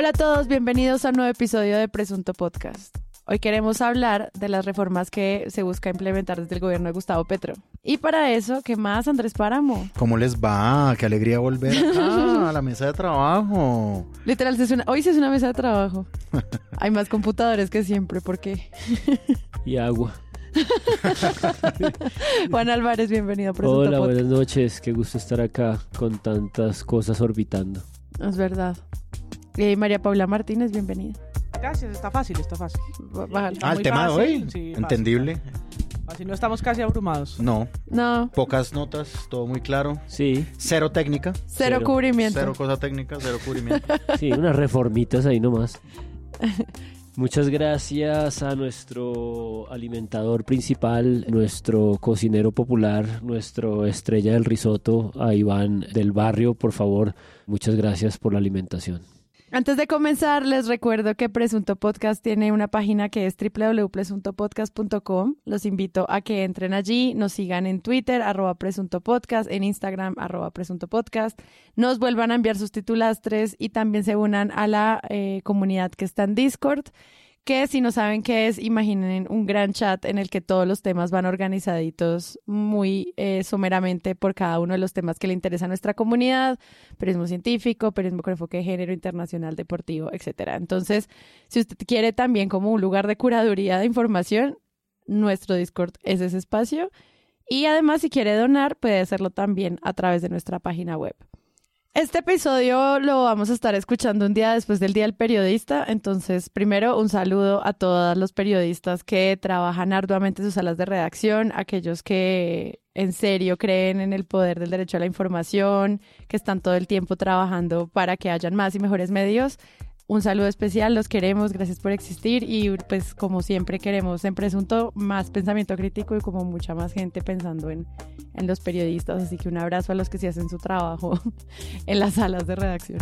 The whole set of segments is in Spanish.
Hola a todos, bienvenidos a un nuevo episodio de Presunto Podcast. Hoy queremos hablar de las reformas que se busca implementar desde el gobierno de Gustavo Petro. Y para eso, ¿qué más, Andrés Páramo? ¿Cómo les va? Qué alegría volver acá a la mesa de trabajo. Literal, se hoy sí es una mesa de trabajo. Hay más computadores que siempre, ¿por qué? y agua. Juan Álvarez, bienvenido a Presunto Hola, Podcast. buenas noches. Qué gusto estar acá con tantas cosas orbitando. Es verdad. Y María Paula Martínez, bienvenida. Gracias, está fácil, está fácil. Ah, el tema de hoy. sí, Entendible. Así no estamos casi abrumados. No. No, Pocas notas, todo muy claro. Sí, Cero técnica. cero, Cero. cubrimiento. Cero cosa técnica, cero cubrimiento. sí, unas reformitas ahí nomás. Muchas gracias a nuestro alimentador principal, nuestro cocinero popular, nuestro estrella del risotto, a Iván del barrio, por favor. Muchas gracias por la alimentación. Antes de comenzar, les recuerdo que Presunto Podcast tiene una página que es www.presuntopodcast.com. Los invito a que entren allí, nos sigan en Twitter, arroba Presunto Podcast, en Instagram, arroba Presunto Podcast, nos vuelvan a enviar sus titulastres y también se unan a la eh, comunidad que está en Discord que si no saben qué es, imaginen un gran chat en el que todos los temas van organizaditos muy eh, someramente por cada uno de los temas que le interesa a nuestra comunidad, periodismo científico, periodismo con enfoque de género, internacional, deportivo, etcétera. Entonces, si usted quiere también como un lugar de curaduría de información, nuestro Discord es ese espacio. Y además, si quiere donar, puede hacerlo también a través de nuestra página web. Este episodio lo vamos a estar escuchando un día después del Día del Periodista, entonces primero un saludo a todos los periodistas que trabajan arduamente en sus salas de redacción, aquellos que en serio creen en el poder del derecho a la información, que están todo el tiempo trabajando para que hayan más y mejores medios. Un saludo especial, los queremos, gracias por existir y pues como siempre queremos en Presunto más pensamiento crítico y como mucha más gente pensando en, en los periodistas, así que un abrazo a los que sí hacen su trabajo en las salas de redacción.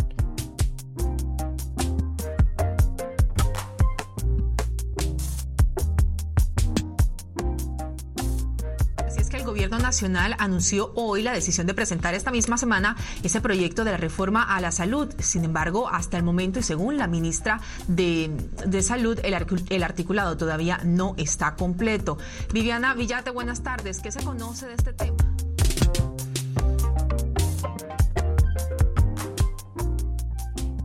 Gobierno nacional anunció hoy la decisión de presentar esta misma semana ese proyecto de la reforma a la salud. Sin embargo, hasta el momento y según la ministra de, de Salud, el, el articulado todavía no está completo. Viviana Villate, buenas tardes. ¿Qué se conoce de este tema?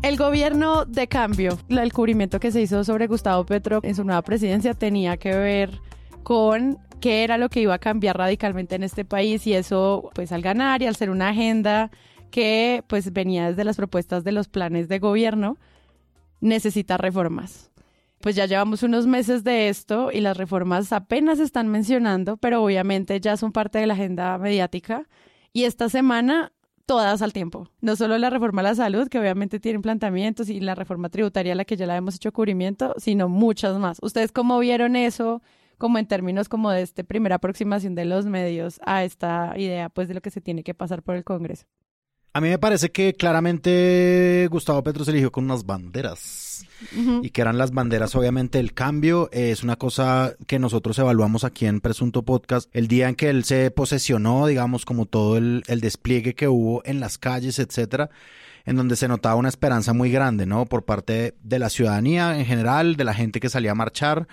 El gobierno de cambio, el cubrimiento que se hizo sobre Gustavo Petro en su nueva presidencia tenía que ver con qué era lo que iba a cambiar radicalmente en este país y eso pues al ganar y al ser una agenda que pues venía desde las propuestas de los planes de gobierno necesita reformas. Pues ya llevamos unos meses de esto y las reformas apenas están mencionando, pero obviamente ya son parte de la agenda mediática y esta semana todas al tiempo. No solo la reforma a la salud, que obviamente tienen planteamientos, y la reforma tributaria a la que ya la hemos hecho cubrimiento, sino muchas más. ¿Ustedes cómo vieron eso? Como en términos como de esta primera aproximación de los medios a esta idea pues de lo que se tiene que pasar por el Congreso. A mí me parece que claramente Gustavo Petro se eligió con unas banderas. Y que eran las banderas, obviamente, el cambio. es una cosa que nosotros evaluamos aquí en Presunto Podcast. El día en que él se posesionó, digamos, como todo el, el despliegue que hubo en las calles, etcétera, en donde se notaba una esperanza muy grande, ¿no? Por parte de la ciudadanía en general, de la gente que salía a marchar.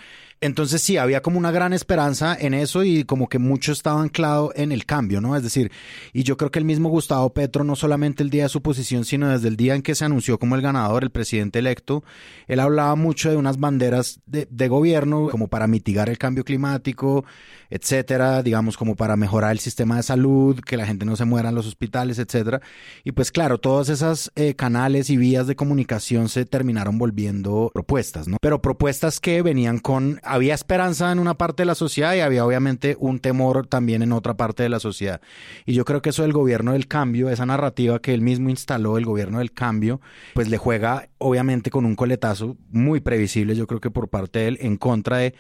Entonces sí, había como una gran esperanza en eso y como que mucho estaba anclado en el cambio, ¿no? Es decir, y yo creo que el mismo Gustavo Petro, no solamente el día de su posición, sino desde el día en que se anunció como el ganador, el presidente electo, él hablaba mucho de unas banderas de, de gobierno como para mitigar el cambio climático, etcétera, digamos como para mejorar el sistema de salud, que la gente no se muera en los hospitales, etcétera. Y pues claro, todas esas eh, canales y vías de comunicación se terminaron volviendo propuestas, ¿no? Pero propuestas que venían con, había esperanza en una parte de la sociedad y había obviamente un temor también en otra parte de la sociedad. Y yo creo que eso del gobierno del cambio, esa narrativa que él mismo instaló, el gobierno del cambio, pues le juega obviamente con un coletazo muy previsible, yo creo que por parte de él, en contra de,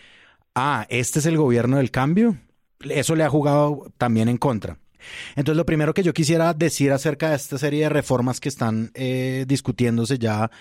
ah, este es el gobierno del cambio. Eso le ha jugado también en contra. Entonces, lo primero que yo quisiera decir acerca de esta serie de reformas que están eh, discutiéndose ya,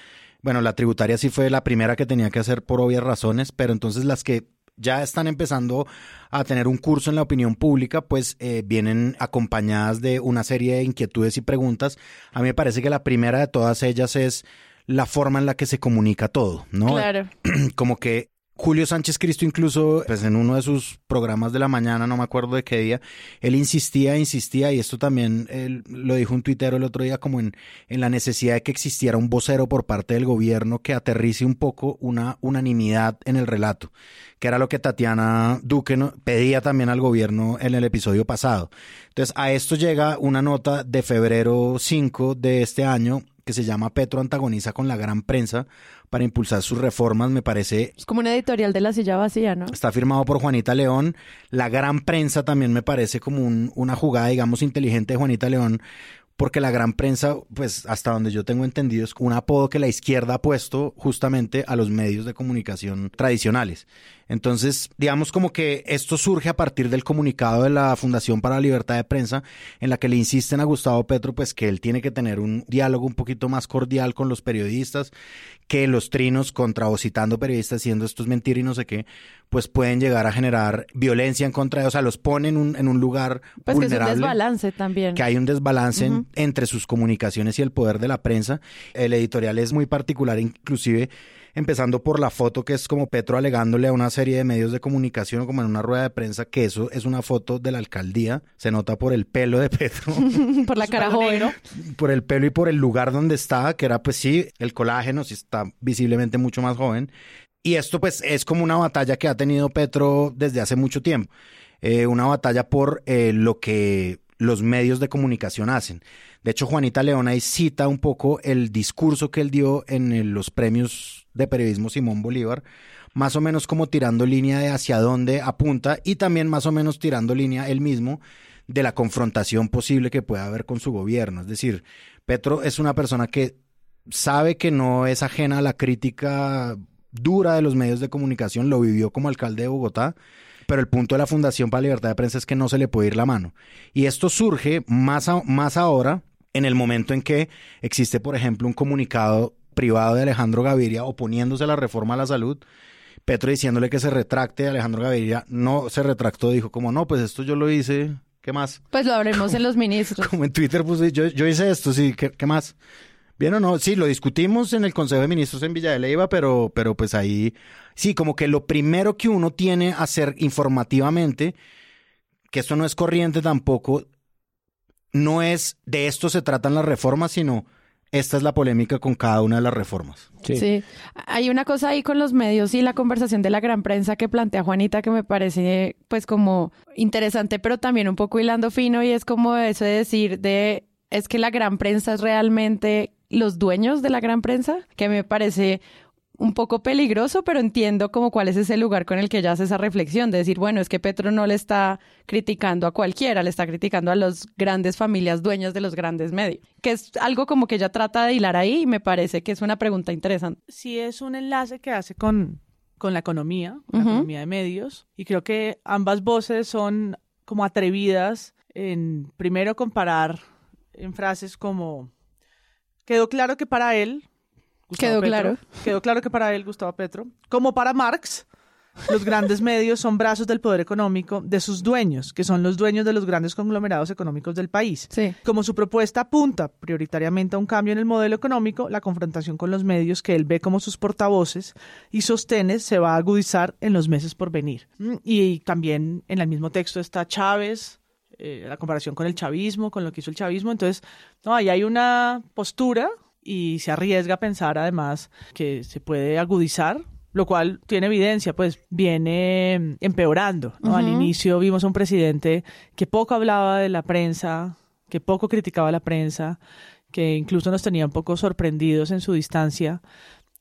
bueno, la tributaria sí fue la primera que tenía que hacer por obvias razones, pero entonces las que ya están empezando a tener un curso en la opinión pública, pues eh, vienen acompañadas de una serie de inquietudes y preguntas. A mí me parece que la primera de todas ellas es la forma en la que se comunica todo, ¿no? Claro. Como que Julio Sánchez Cristo incluso, pues en uno de sus programas de la mañana, no me acuerdo de qué día, él insistía, insistía, y esto también lo dijo un tuitero el otro día, como en, en la necesidad de que existiera un vocero por parte del gobierno que aterrice un poco una unanimidad en el relato, que era lo que Tatiana Duque pedía también al gobierno en el episodio pasado. Entonces, a esto llega una nota de febrero 5 de este año que se llama Petro antagoniza con la gran prensa para impulsar sus reformas, me parece... Es como una editorial de la silla vacía, ¿no? Está firmado por Juanita León. La gran prensa también me parece como una jugada, digamos, inteligente de Juanita León, porque la gran prensa, pues hasta donde yo tengo entendido, es un apodo que la izquierda ha puesto justamente a los medios de comunicación tradicionales. Entonces, digamos como que esto surge a partir del comunicado de la Fundación para la Libertad de Prensa, en la que le insisten a Gustavo Petro, pues que él tiene que tener un diálogo un poquito más cordial con los periodistas, que los trinos contra o citando periodistas diciendo esto es mentira y no sé qué, pues pueden llegar a generar violencia en contra de, o sea, los ponen en un, en un lugar pues vulnerable. Que es un desbalance también. Que hay un desbalance entre sus comunicaciones y el poder de la prensa. El editorial es muy particular, inclusive empezando por la foto que es como Petro alegándole a una serie de medios de comunicación, como en una rueda de prensa, que eso es una foto de la alcaldía. Se nota por el pelo de Petro. por la cara joven. Por el pelo y por el lugar donde está, que era pues sí, el colágeno, sí está visiblemente mucho más joven. Y esto pues es como una batalla que ha tenido Petro desde hace mucho tiempo. Eh, una batalla por eh, lo que los medios de comunicación hacen. De hecho, Juanita León ahí cita un poco el discurso que él dio en los premios de periodismo Simón Bolívar, más o menos como tirando línea de hacia dónde apunta y también más o menos tirando línea él mismo de la confrontación posible que pueda haber con su gobierno. Es decir, Petro es una persona que sabe que no es ajena a la crítica dura de los medios de comunicación, lo vivió como alcalde de Bogotá, pero el punto de la Fundación para la Libertad de Prensa es que no se le puede ir la mano. Y esto surge más, más ahora en el momento en que existe, por ejemplo, un comunicado privado de Alejandro Gaviria oponiéndose a la reforma a la salud, Petro diciéndole que se retracte, Alejandro Gaviria no se retractó, dijo como no, pues esto yo lo hice, ¿qué más? Pues lo hablemos en los ministros. Como en Twitter, pues yo, yo hice esto, sí, ¿qué, ¿qué, más? Bien o no, sí, lo discutimos en el Consejo de Ministros en Villa de Leyva, pero, pero pues ahí, sí, como que lo primero que uno tiene a hacer informativamente, que esto no es corriente tampoco, no es de esto se tratan las reformas, sino esta es la polémica con cada una de las reformas. Sí. Hay una cosa ahí con los medios y la conversación de la gran prensa que plantea Juanita que me parece pues como interesante, pero también un poco hilando fino y es como eso de decir de es que la gran prensa es realmente los dueños de la gran prensa, que me parece un poco peligroso, pero entiendo como cuál es ese lugar con el que ella hace esa reflexión, de decir, bueno, es que Petro no le está criticando a cualquiera, le está criticando a las grandes familias dueñas de los grandes medios, que es algo como que ella trata de hilar ahí y me parece que es una pregunta interesante. Sí, es un enlace que hace con, con la economía, la economía de medios, y creo que ambas voces son como atrevidas en, primero, comparar en frases como, quedó claro que para él, quedó claro. Quedó claro que para él, Gustavo Petro, como para Marx, los grandes medios son brazos del poder económico de sus dueños, que son los dueños de los grandes conglomerados económicos del país. Sí. Como su propuesta apunta prioritariamente a un cambio en el modelo económico, la confrontación con los medios que él ve como sus portavoces y sostiene se va a agudizar en los meses por venir. Mm, y también en el mismo texto está Chávez, eh, la comparación con el chavismo, con lo que hizo el chavismo. Entonces, no, ahí hay una postura y se arriesga a pensar además que se puede agudizar lo cual tiene evidencia, pues viene empeorando. Al inicio vimos a un presidente que poco hablaba de la prensa, que poco criticaba a la prensa, que incluso nos tenía un poco sorprendidos en su distancia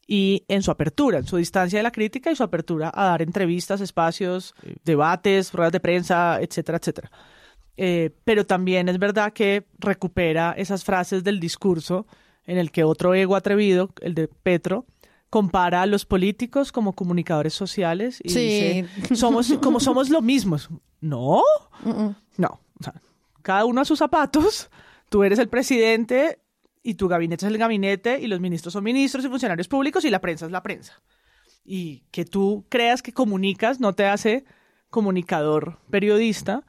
y en su apertura, en su distancia de la crítica y su apertura a dar entrevistas, espacios, debates, ruedas de prensa, etcétera, etcétera. Eh, pero también es verdad que recupera esas frases del discurso en el que otro ego atrevido, el de Petro, compara a los políticos como comunicadores sociales y dice, somos, como somos lo mismos. No, no. cada uno a sus zapatos, tú eres el presidente y tu gabinete es el gabinete y los ministros son ministros y funcionarios públicos y la prensa es la prensa. Y que tú creas que comunicas no te hace comunicador periodista,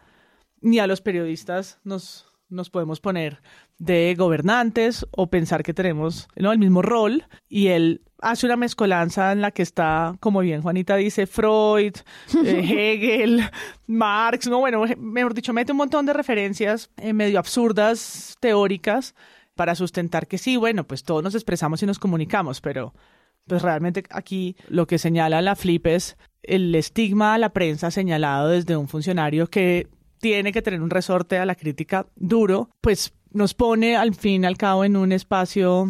ni a los periodistas nos nos podemos poner de gobernantes o pensar que tenemos ¿no? el mismo rol y él hace una mezcolanza en la que está, como bien Juanita dice, Freud, eh, Hegel, Marx, no, bueno, mejor dicho, mete un montón de referencias eh, medio absurdas, teóricas, para sustentar que sí, bueno, pues todos nos expresamos y nos comunicamos, pero pues realmente aquí lo que señala la flip es el estigma a la prensa señalado desde un funcionario que tiene que tener un resorte a la crítica duro, pues nos pone al fin y al cabo en un espacio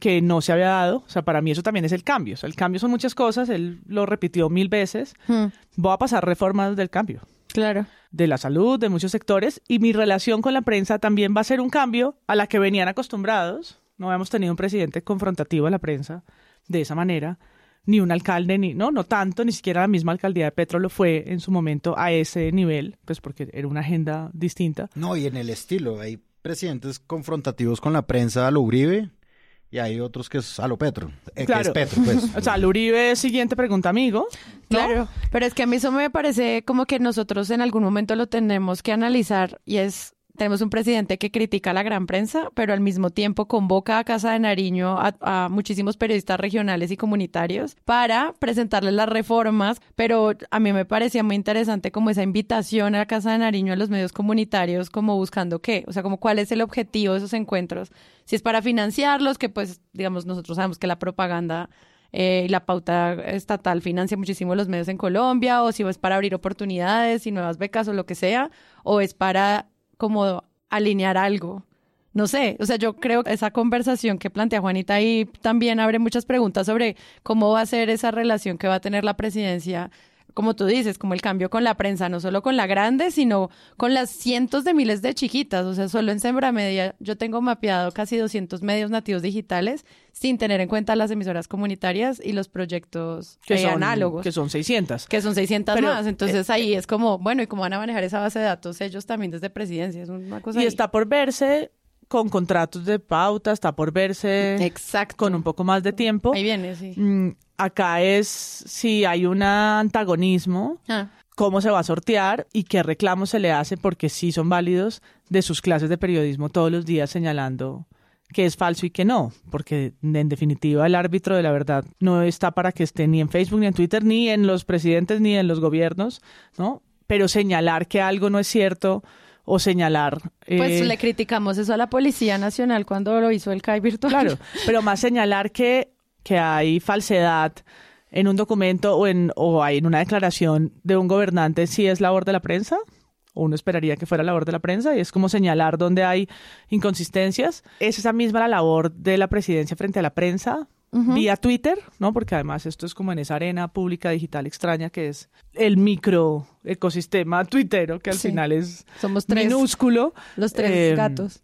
que no se había dado. O sea, para mí eso también es el cambio. O sea, el cambio son muchas cosas, él lo repitió mil veces. Hmm. Voy a pasar reformas del cambio. Claro. De la salud, de muchos sectores. Y mi relación con la prensa también va a ser un cambio a la que venían acostumbrados. No habíamos tenido un presidente confrontativo a la prensa de esa manera ni un alcalde, ni, no, no tanto, ni siquiera la misma alcaldía de Petro lo fue en su momento a ese nivel, pues porque era una agenda distinta. No, y en el estilo, hay presidentes confrontativos con la prensa a lo Uribe y hay otros que es a lo Petro, eh, claro. que es Petro, pues. o sea, lo Uribe, siguiente pregunta, amigo. Claro, pero es que a mí eso me parece como que nosotros en algún momento lo tenemos que analizar y es tenemos un presidente que critica a la gran prensa, pero al mismo tiempo convoca a Casa de Nariño a, muchísimos periodistas regionales y comunitarios para presentarles las reformas, pero a mí me parecía muy interesante como esa invitación a Casa de Nariño a los medios comunitarios, como buscando qué, o sea, como cuál es el objetivo de esos encuentros, si es para financiarlos, que pues, digamos, nosotros sabemos que la propaganda eh, y la pauta estatal financia muchísimo los medios en Colombia, o si es para abrir oportunidades y nuevas becas o lo que sea, o es para como alinear algo. No sé, o sea, yo creo que esa conversación que plantea Juanita ahí también abre muchas preguntas sobre cómo va a ser esa relación que va a tener la presidencia como tú dices, como el cambio con la prensa, no solo con la grande, sino con las cientos de miles de chiquitas. O sea, solo en Sembra Media yo tengo mapeado casi 200 medios nativos digitales sin tener en cuenta las emisoras comunitarias y los proyectos que son, análogos. Que son 600. Que son 600 más. Entonces eh, ahí es como, bueno, ¿y cómo van a manejar esa base de datos ellos también desde presidencia? Es una cosa Y está por verse con contratos de pauta, está por verse Exacto. con un poco más de tiempo. Ahí viene, sí. Mm, acá es si hay un antagonismo, ah. cómo se va a sortear y qué reclamos se le hace, porque sí son válidos de sus clases de periodismo todos los días señalando que es falso y que no, porque en definitiva el árbitro de la verdad no está para que esté ni en Facebook, ni en Twitter, ni en los presidentes, ni en los gobiernos, ¿no? Pero señalar que algo no es cierto o señalar. Pues eh, le criticamos eso a la Policía Nacional cuando lo hizo el CAI virtual. Claro, pero más señalar que que hay falsedad en un documento o en, o hay en una declaración de un gobernante si es labor de la prensa? ¿O uno esperaría que fuera labor de la prensa? Y es como señalar dónde hay inconsistencias. ¿Es esa misma la labor de la presidencia frente a la prensa? Vía Twitter, ¿no? Porque además esto es como en esa arena pública digital extraña que es el micro ecosistema tuitero, que al final es Somos tres, minúsculo. Los tres em, gatos.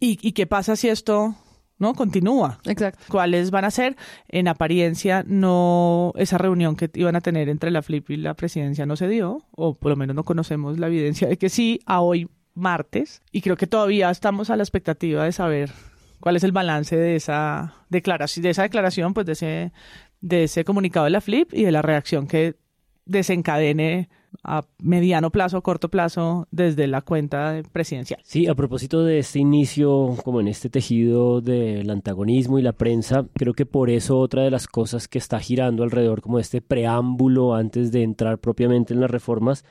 ¿y, ¿Y qué pasa si esto ¿no? Continúa. Exacto. ¿Cuáles van a ser? En apariencia, no, esa reunión que iban a tener entre la FLIP y la presidencia no se dio, o por lo menos no conocemos la evidencia de que sí, a hoy martes, y creo que todavía estamos a la expectativa de saber cuál es el balance de esa declaración, de esa declaración, pues de ese, de ese comunicado de la FLIP y de la reacción que desencadene a mediano plazo, corto plazo, desde la cuenta presidencial. Sí, a propósito de este inicio, como en este tejido del antagonismo y la prensa, creo que por eso otra de las cosas que está girando alrededor como este preámbulo antes de entrar propiamente en las reformas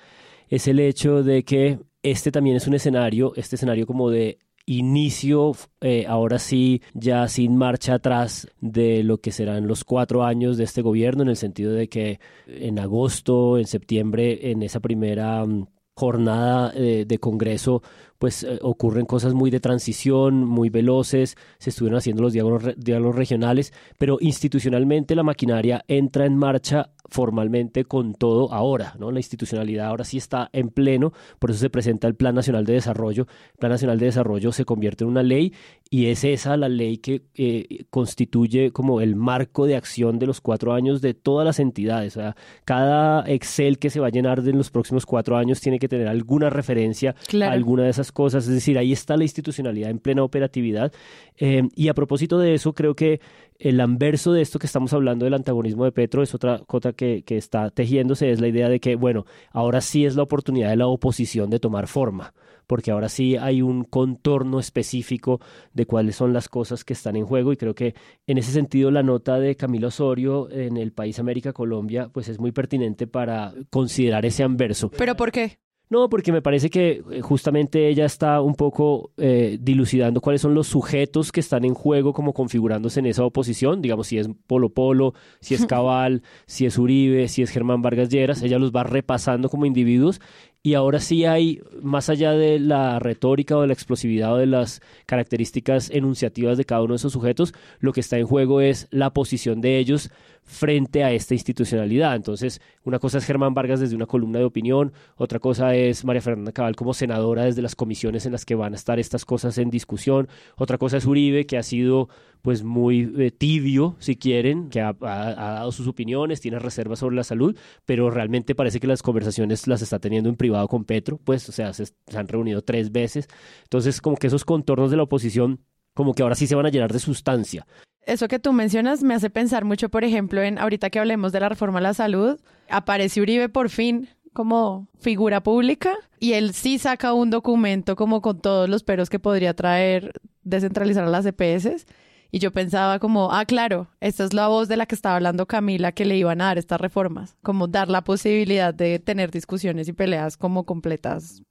es el hecho de que este también es un escenario, este escenario como de inicio, eh, ahora sí, ya sin marcha atrás de lo que serán los cuatro años de este gobierno, en el sentido de que en agosto, en septiembre, en esa primera mm, jornada eh, de Congreso, pues eh, ocurren cosas muy de transición, muy veloces, se estuvieron haciendo los diálogos, diálogos regionales, pero institucionalmente la maquinaria entra en marcha formalmente con todo ahora, ¿no? La institucionalidad ahora sí está en pleno, por eso se presenta el Plan Nacional de Desarrollo. El Plan Nacional de Desarrollo se convierte en una ley y es esa la ley que eh, constituye como el marco de acción de los cuatro años de todas las entidades. O sea, cada Excel que se va a llenar en los próximos cuatro años tiene que tener alguna referencia a alguna de esas cosas. Es decir, ahí está la institucionalidad en plena operatividad. Eh, y a propósito de eso, creo que el anverso de esto que estamos hablando del antagonismo de Petro es otra cosa que, que, está tejiéndose, es la idea de que, bueno, ahora sí es la oportunidad de la oposición de tomar forma, porque ahora sí hay un contorno específico de cuáles son las cosas que están en juego y creo que en ese sentido la nota de Camilo Osorio en el país América Colombia pues es muy pertinente para considerar ese anverso. ¿Pero por qué? No, porque me parece que eh, justamente ella está un poco eh, dilucidando cuáles son los sujetos que están en juego como configurándose en esa oposición, digamos si es Polo Polo, si es Cabal, si es Uribe, si es Germán Vargas Lleras, ella los va repasando como individuos. Y ahora sí hay, más allá de la retórica o de la explosividad o de las características enunciativas de cada uno de esos sujetos, lo que está en juego es la posición de ellos frente a esta institucionalidad. Entonces, una cosa es Germán Vargas desde una columna de opinión, otra cosa es María Fernanda Cabal como senadora desde las comisiones en las que van a estar estas cosas en discusión, otra cosa es Uribe, que ha sido pues muy eh, tibio, si quieren, que ha, dado sus opiniones, tiene reservas sobre la salud, pero realmente parece que las conversaciones las está teniendo en privado con Petro, pues, o sea, se, se han reunido tres veces. Entonces, como que esos contornos de la oposición como que ahora sí se van a llenar de sustancia eso que tú mencionas me hace pensar mucho, por ejemplo, en ahorita que hablemos de la reforma a la salud, aparece Uribe por fin como figura pública y él sí saca un documento como con todos los peros que podría traer descentralizar a las EPS. Y yo pensaba como, ah, claro, esta es la voz de la que estaba hablando Camila que le iban a dar estas reformas, como dar la posibilidad de tener discusiones y peleas como completas,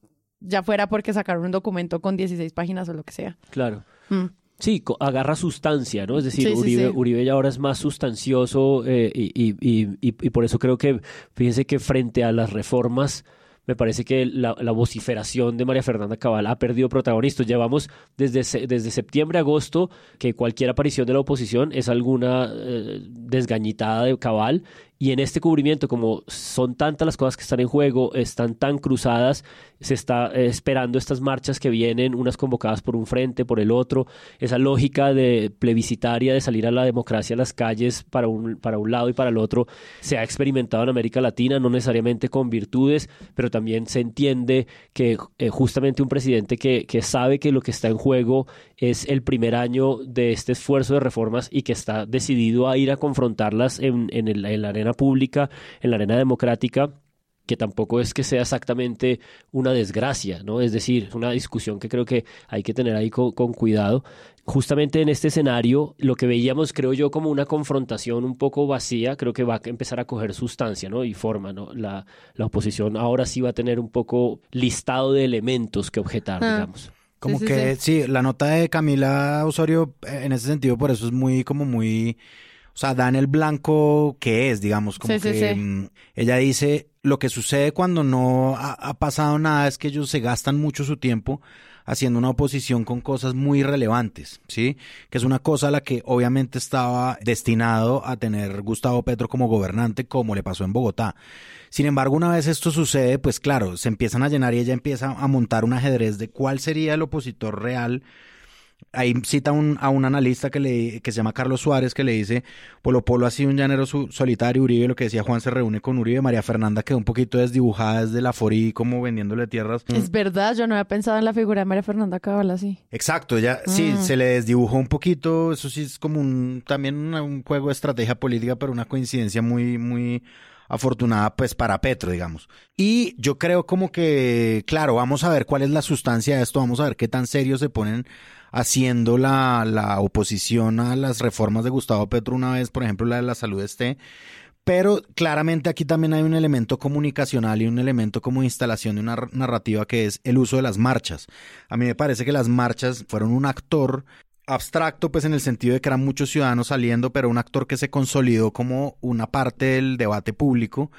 ya fuera porque sacaron un documento con 16 páginas o lo que sea. Claro. Mm. Sí, agarra sustancia, ¿no? Es decir, Uribe, Uribe ya ahora es más sustancioso eh, y, y, y, y, por eso creo que, fíjense que frente a las reformas, me parece que la, vociferación de María Fernanda Cabal ha perdido protagonistas. Llevamos desde, desde septiembre, agosto, que cualquier aparición de la oposición es alguna eh, desgañitada de Cabal y en este cubrimiento, como son tantas las cosas que están en juego, están tan cruzadas, se está eh, esperando estas marchas que vienen, unas convocadas por un frente, por el otro, esa lógica de plebiscitaria de salir a la democracia a las calles para un, para un lado y para el otro, se ha experimentado en América Latina, no necesariamente con virtudes, pero también se entiende que eh, justamente un presidente que, que sabe que lo que está en juego es el primer año de este esfuerzo de reformas y que está decidido a ir a confrontarlas en, en, el, arena pública, en la arena democrática, que tampoco es que sea exactamente una desgracia, ¿no? Es decir, una discusión que creo que hay que tener ahí con, cuidado. Justamente en este escenario, lo que veíamos, creo yo, como una confrontación un poco vacía, creo que va a empezar a coger sustancia, ¿no? Y forma, ¿no? La, la oposición ahora sí va a tener un poco listado de elementos que objetar, ah. digamos. Como que sí, la nota de Camila Osorio eh, en ese sentido por eso es muy como muy o sea, dan el blanco que es, digamos, como que mm, ella dice, lo que sucede cuando no ha, pasado nada es que ellos se gastan mucho su tiempo haciendo una oposición con cosas muy relevantes, ¿sí? Que es una cosa a la que obviamente estaba destinado a tener Gustavo Petro como gobernante, como le pasó en Bogotá. Sin embargo, una vez esto sucede, pues claro, se empiezan a llenar y ella empieza a montar un ajedrez de cuál sería el opositor real Ahí cita un, a un analista que, le, que se llama Carlos Suárez que le dice, Polo Polo ha sido un llanero solitario, Uribe, lo que decía Juan se reúne con Uribe, María Fernanda quedó un poquito desdibujada desde la Forí como vendiéndole tierras. Es verdad, yo no había pensado en la figura de María Fernanda Cabal así. Exacto, ya sí, mm. se le desdibujó un poquito, eso sí es como un, también un, juego de estrategia política, pero una coincidencia muy, muy afortunada pues para Petro, digamos. Y yo creo como que, claro, vamos a ver cuál es la sustancia de esto, vamos a ver qué tan serio se ponen haciendo la, la oposición a las reformas de Gustavo Petro una vez, por ejemplo, la de la salud esté. Pero claramente aquí también hay un elemento comunicacional y un elemento como instalación de una narrativa que es el uso de las marchas. A mí me parece que las marchas fueron un actor abstracto, pues en el sentido de que eran muchos ciudadanos saliendo, pero un actor que se consolidó como una parte del debate público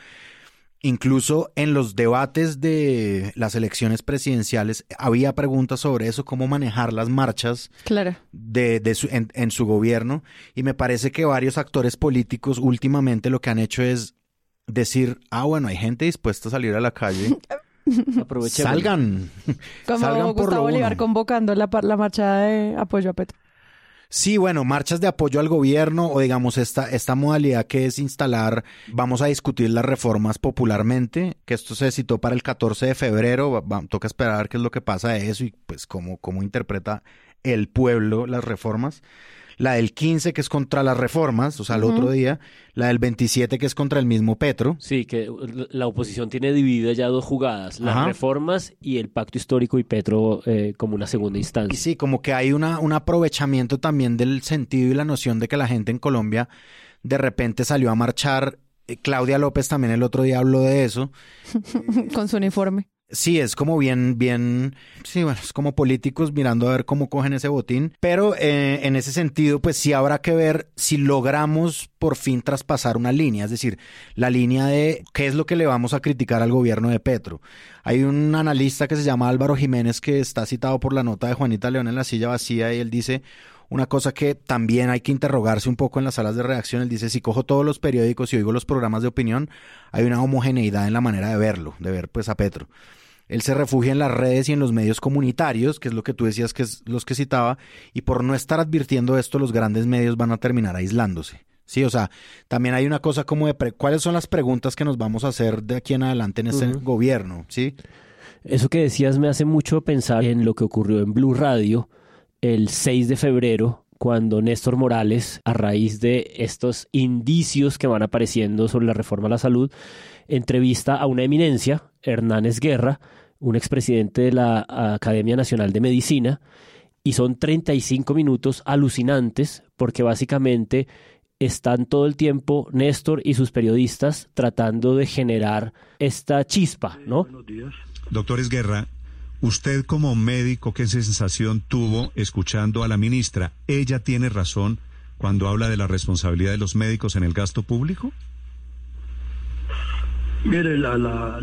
Incluso en los debates de las elecciones presidenciales había preguntas sobre eso, cómo manejar las marchas claro. de, en, su gobierno. Y me parece que varios actores políticos últimamente lo que han hecho es decir, ah, bueno, hay gente dispuesta a salir a la calle. Salgan. Como Salgan Gustavo Bolívar convocando la, la marcha de apoyo a Petro. Sí, bueno, marchas de apoyo al gobierno o digamos esta, esta modalidad que es instalar, vamos a discutir las reformas popularmente, que esto se citó para el 14 de febrero, toca esperar qué es lo que pasa de eso y pues cómo, cómo interpreta el pueblo las reformas. La del 15 que es contra las reformas, o sea, el otro día, la del 27 que es contra el mismo Petro. Sí, que la oposición tiene dividida ya dos jugadas, las reformas y el pacto histórico y Petro eh, como una segunda instancia. Y sí, como que hay una, un aprovechamiento también del sentido y la noción de que la gente en Colombia de repente salió a marchar. Eh, Claudia López también el otro día habló de eso. Con su uniforme. Sí, es como bien, bien, sí, bueno, es como políticos mirando a ver cómo cogen ese botín, pero eh, en ese sentido, pues sí habrá que ver si logramos por fin traspasar una línea, es decir, la línea de qué es lo que le vamos a criticar al gobierno de Petro. Hay un analista que se llama Álvaro Jiménez que está citado por la nota de Juanita León en la silla vacía y él dice, una cosa que también hay que interrogarse un poco en las salas de redacción. Él dice, si cojo todos los periódicos y oigo los programas de opinión, hay una homogeneidad en la manera de verlo, de ver pues a Petro. Él se refugia en las redes y en los medios comunitarios, que es lo que tú decías que es los que citaba, y por no estar advirtiendo esto, los grandes medios van a terminar aislándose. Sí, o sea, también hay una cosa como de cuáles son las preguntas que nos vamos a hacer de aquí en adelante en este gobierno, ¿sí? Eso que decías me hace mucho pensar en lo que ocurrió en Blue Radio, el 6 de febrero, cuando Néstor Morales, a raíz de estos indicios que van apareciendo sobre la reforma a la salud, entrevista a una eminencia, Hernández Guerra, un expresidente de la Academia Nacional de Medicina, y son 35 minutos alucinantes porque básicamente están todo el tiempo Néstor y sus periodistas tratando de generar esta chispa, ¿no? Doctores Guerra, Usted como médico, ¿qué sensación tuvo escuchando a la ministra? ¿Ella tiene razón cuando habla de la responsabilidad de los médicos en el gasto público? Mire, la, la,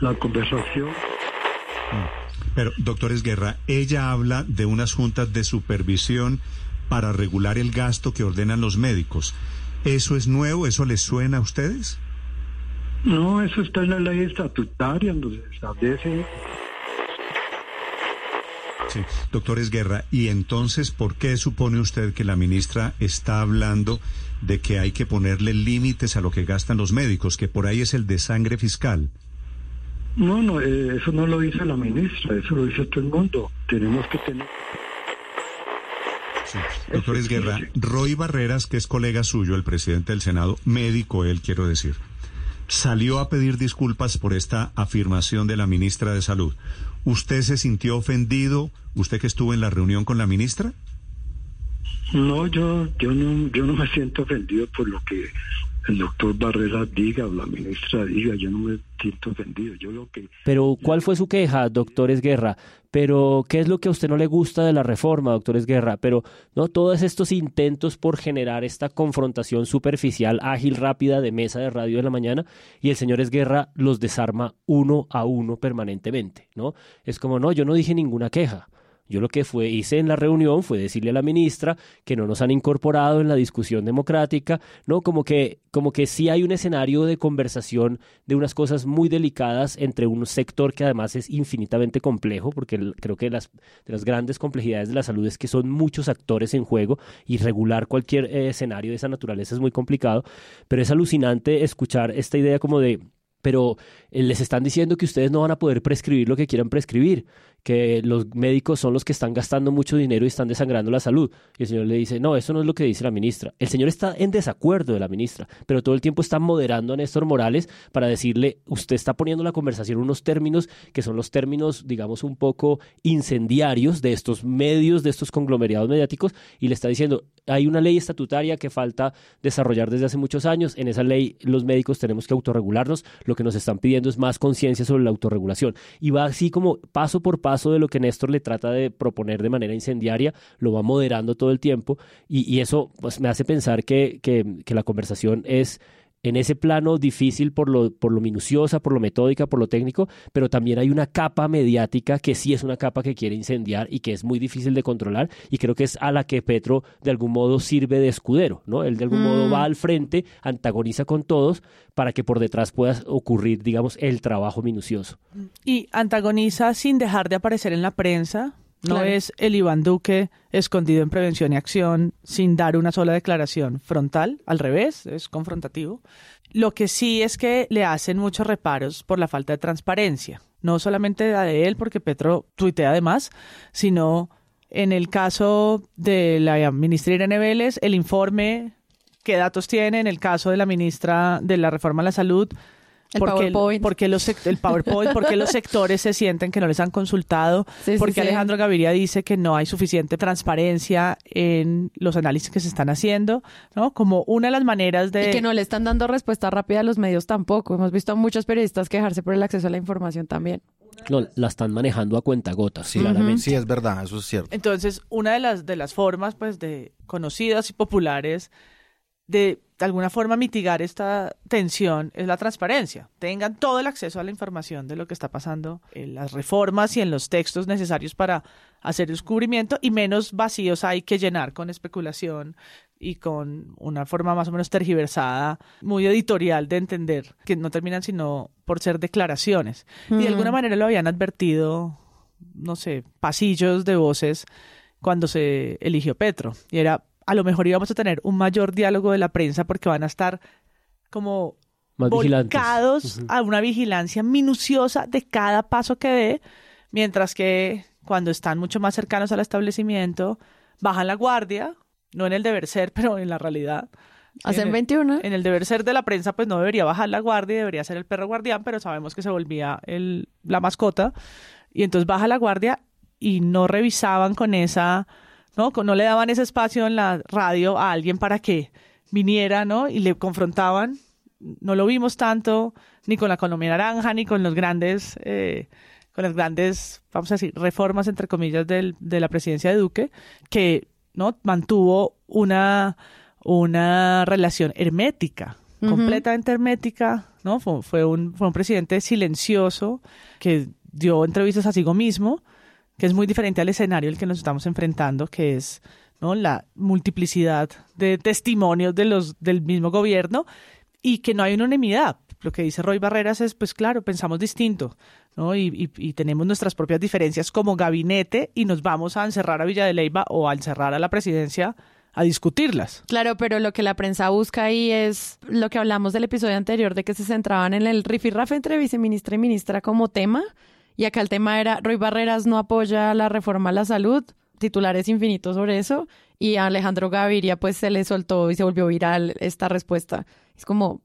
la, conversación... Mm. Pero, doctores Guerra, ella habla de unas juntas de supervisión para regular el gasto que ordenan los médicos. ¿Eso es nuevo? ¿Eso les suena a ustedes? No, eso está en la ley estatutaria donde se establece Sí, doctor Esguerra, ¿y entonces por qué supone usted que la ministra está hablando de que hay que ponerle límites a lo que gastan los médicos, que por ahí es el de sangre fiscal? No, no, eh, eso no lo dice la ministra, eso lo dice todo el mundo. Tenemos que tener... Sí. Doctor Esguerra, Roy Barreras, que es colega suyo, el presidente del Senado, médico él, quiero decir, salió a pedir disculpas por esta afirmación de la ministra de Salud. ¿Usted se sintió ofendido, usted que estuvo en la reunión con la ministra? No, yo, yo no, yo no me siento ofendido por lo que el doctor Barrera diga o la ministra diga, yo no me siento ofendido. Yo lo que... Pero, ¿cuál fue su queja, doctor Esguerra? Pero, ¿qué es lo que a usted no le gusta de la reforma, doctor Esguerra? Pero, ¿no? Todos estos intentos por generar esta confrontación superficial, ágil, rápida de mesa de radio de la mañana, y el señor Esguerra los desarma uno a uno permanentemente, ¿no? Es como, no, yo no dije ninguna queja. Yo lo que hice en la reunión fue decirle a la ministra que no nos han incorporado en la discusión democrática, ¿no? Como que, como que sí hay un escenario de conversación de unas cosas muy delicadas entre un sector que además es infinitamente complejo, porque creo que las, de las grandes complejidades de la salud es que son muchos actores en juego y regular cualquier eh, escenario de esa naturaleza es muy complicado, pero es alucinante escuchar esta idea como de pero eh, les están diciendo que ustedes no van a poder prescribir lo que quieran prescribir que los médicos son los que están gastando mucho dinero y están desangrando la salud. Y el señor le dice, no, eso no es lo que dice la ministra. El señor está en desacuerdo de la ministra, pero todo el tiempo está moderando a Néstor Morales para decirle, usted está poniendo la conversación en unos términos que son los términos, digamos, un poco incendiarios de estos medios, de estos conglomerados mediáticos, y le está diciendo, hay una ley estatutaria que falta desarrollar desde hace muchos años. En esa ley los médicos tenemos que autorregularnos. Lo que nos están pidiendo es más conciencia sobre la autorregulación. Y va así como paso por paso de lo que Néstor le trata de proponer de manera incendiaria, lo va moderando todo el tiempo y, eso pues, me hace pensar que, que, la conversación es en ese plano difícil por lo, por lo minuciosa, por lo metódica, por lo técnico, pero también hay una capa mediática que sí es una capa que quiere incendiar y que es muy difícil de controlar y creo que es a la que Petro de algún modo sirve de escudero, ¿no? Él de algún modo va mm. al frente, antagoniza con todos para que por detrás pueda ocurrir, digamos, el trabajo minucioso. Y antagoniza sin dejar de aparecer en la prensa, no es el Iván Duque escondido en prevención y acción sin dar una sola declaración frontal, al revés, es confrontativo. Lo que sí es que le hacen muchos reparos por la falta de transparencia, no solamente la de él, porque Petro tuitea además, sino En el caso de la ministra Irene Vélez, el informe, ¿qué datos tiene? En el caso de la ministra de la Reforma a la Salud, el ¿Por qué- PowerPoint. por qué los, el PowerPoint, ¿por qué los sectores se sienten que no les han consultado? Sí, sí, porque sí. Alejandro Gaviria dice que no hay suficiente transparencia en los análisis que se están haciendo, ¿no? Como una de las maneras de... Y que no le están dando respuesta rápida a los medios tampoco. Hemos visto a muchos periodistas quejarse por el acceso a la información también. No, la están manejando a cuentagotas, claramente. Sí, es verdad, eso es cierto. Entonces, una de las, de las formas, pues, de conocidas y populares de, de alguna forma mitigar esta tensión es la transparencia. Tengan todo el acceso a la información de lo que está pasando en las reformas y en los textos necesarios para hacer descubrimiento y menos vacíos hay que llenar con especulación y con una forma más o menos tergiversada, muy editorial de entender, que no terminan sino por ser declaraciones. Y de alguna manera lo habían advertido, no sé, pasillos de voces cuando se eligió Petro. Y era, a lo mejor íbamos a tener un mayor diálogo de la prensa porque van a estar como Más vigilantes. volcados a una vigilancia minuciosa de cada paso que dé, mientras que cuando están mucho más cercanos al establecimiento, bajan la guardia, no en el deber ser, pero en la realidad. Hacen En el- 21. En el deber ser de la prensa, pues no debería bajar la guardia, debería ser el perro guardián, pero sabemos que se volvía el, la mascota. Y entonces baja la guardia y no revisaban con esa, ¿no? No le daban ese espacio en la radio a alguien para que viniera, ¿no? Y le confrontaban. No lo vimos tanto ni con la economía naranja, ni con los grandes, eh, con las grandes, vamos a decir, reformas, entre comillas, del- de la presidencia de Duque, que, ¿no? Mantuvo una, una relación hermética, Ujú. completamente hermética, ¿no? Fue, fue un, fue un presidente silencioso que dio entrevistas a sí mismo, que es muy diferente al escenario al que nos estamos enfrentando, que es ¿no? la multiplicidad de testimonios de los, del mismo gobierno y que no hay unanimidad. Lo que dice Roy Barreras es, pues claro, pensamos distinto, ¿no? Y, y- y tenemos nuestras propias diferencias como gabinete y nos vamos a encerrar a Villa de Leyva o a encerrar a la presidencia a discutirlas. Claro, pero lo que la prensa busca ahí es lo que hablamos del episodio anterior de que se centraban en el rifirrafe entre viceministra y ministra como tema. Y acá el tema era Roy Barreras no apoya la reforma a la salud, titulares infinitos sobre eso. Y a Alejandro Gaviria pues se le soltó y se volvió viral esta respuesta. Es como,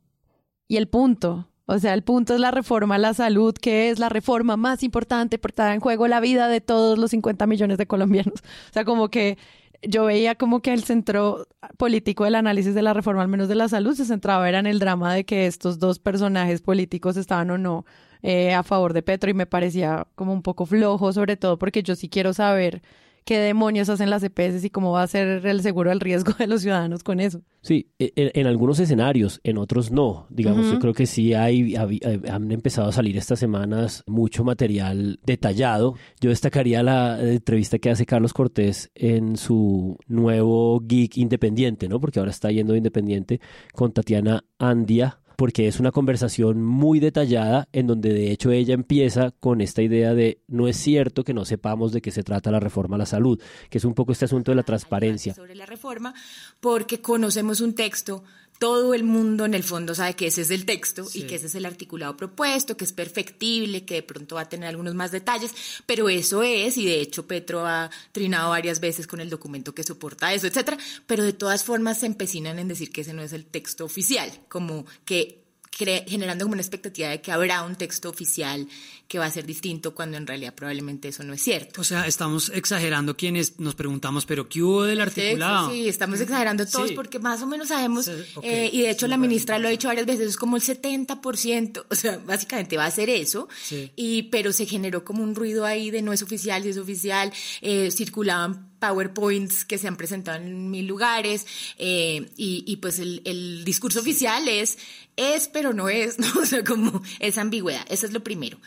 y el punto. O sea, el punto es la reforma a la salud, que es la reforma más importante porque está en juego la vida de todos los 50 millones de colombianos. O sea, como que yo veía como que el centro político del análisis de la reforma, al menos de la salud, se centraba era en el drama de que estos dos personajes políticos estaban o no eh, a favor de Petro y me parecía como un poco flojo, sobre todo porque yo sí quiero saber qué demonios hacen las EPS y cómo va a ser el seguro del riesgo de los ciudadanos con eso. Sí, e- en, en algunos escenarios, en otros no. Digamos, yo creo que sí hay, eh, han empezado a salir estas semanas mucho material detallado. Yo destacaría la entrevista que hace Carlos Cortés en su nuevo geek independiente, ¿no? Porque ahora está yendo de independiente con Tatiana Andia porque es una conversación muy detallada en donde de hecho ella empieza con esta idea de no es cierto que no sepamos de qué se trata la reforma a la salud, que es un poco este asunto de la transparencia. sobre la reforma porque conocemos un texto, todo el mundo en el fondo sabe que ese es el texto y que ese es el articulado propuesto, que es perfectible, que de pronto va a tener algunos más detalles, pero eso es, y de hecho Petro ha trinado varias veces con el documento que soporta eso, etcétera, pero de todas formas se empecinan en decir que ese no es el texto oficial, como que generando como una expectativa de que habrá un texto oficial que va a ser distinto cuando en realidad probablemente eso no es cierto. O sea, estamos exagerando quienes nos preguntamos, pero ¿qué hubo del articulado? Sí, sí, estamos exagerando todos Sí. porque más o menos sabemos, Sí, eh, y de hecho la ministra lo ha dicho varias veces, es como el 70%, o sea, básicamente va a ser eso, Sí. y, pero se generó como un ruido ahí de no es oficial, si es oficial, eh, circulaban PowerPoints que se han presentado en mil lugares, eh, y, y pues el, el discurso oficial es, es pero no es, ¿no? o sea, como esa ambigüedad, eso es lo primero.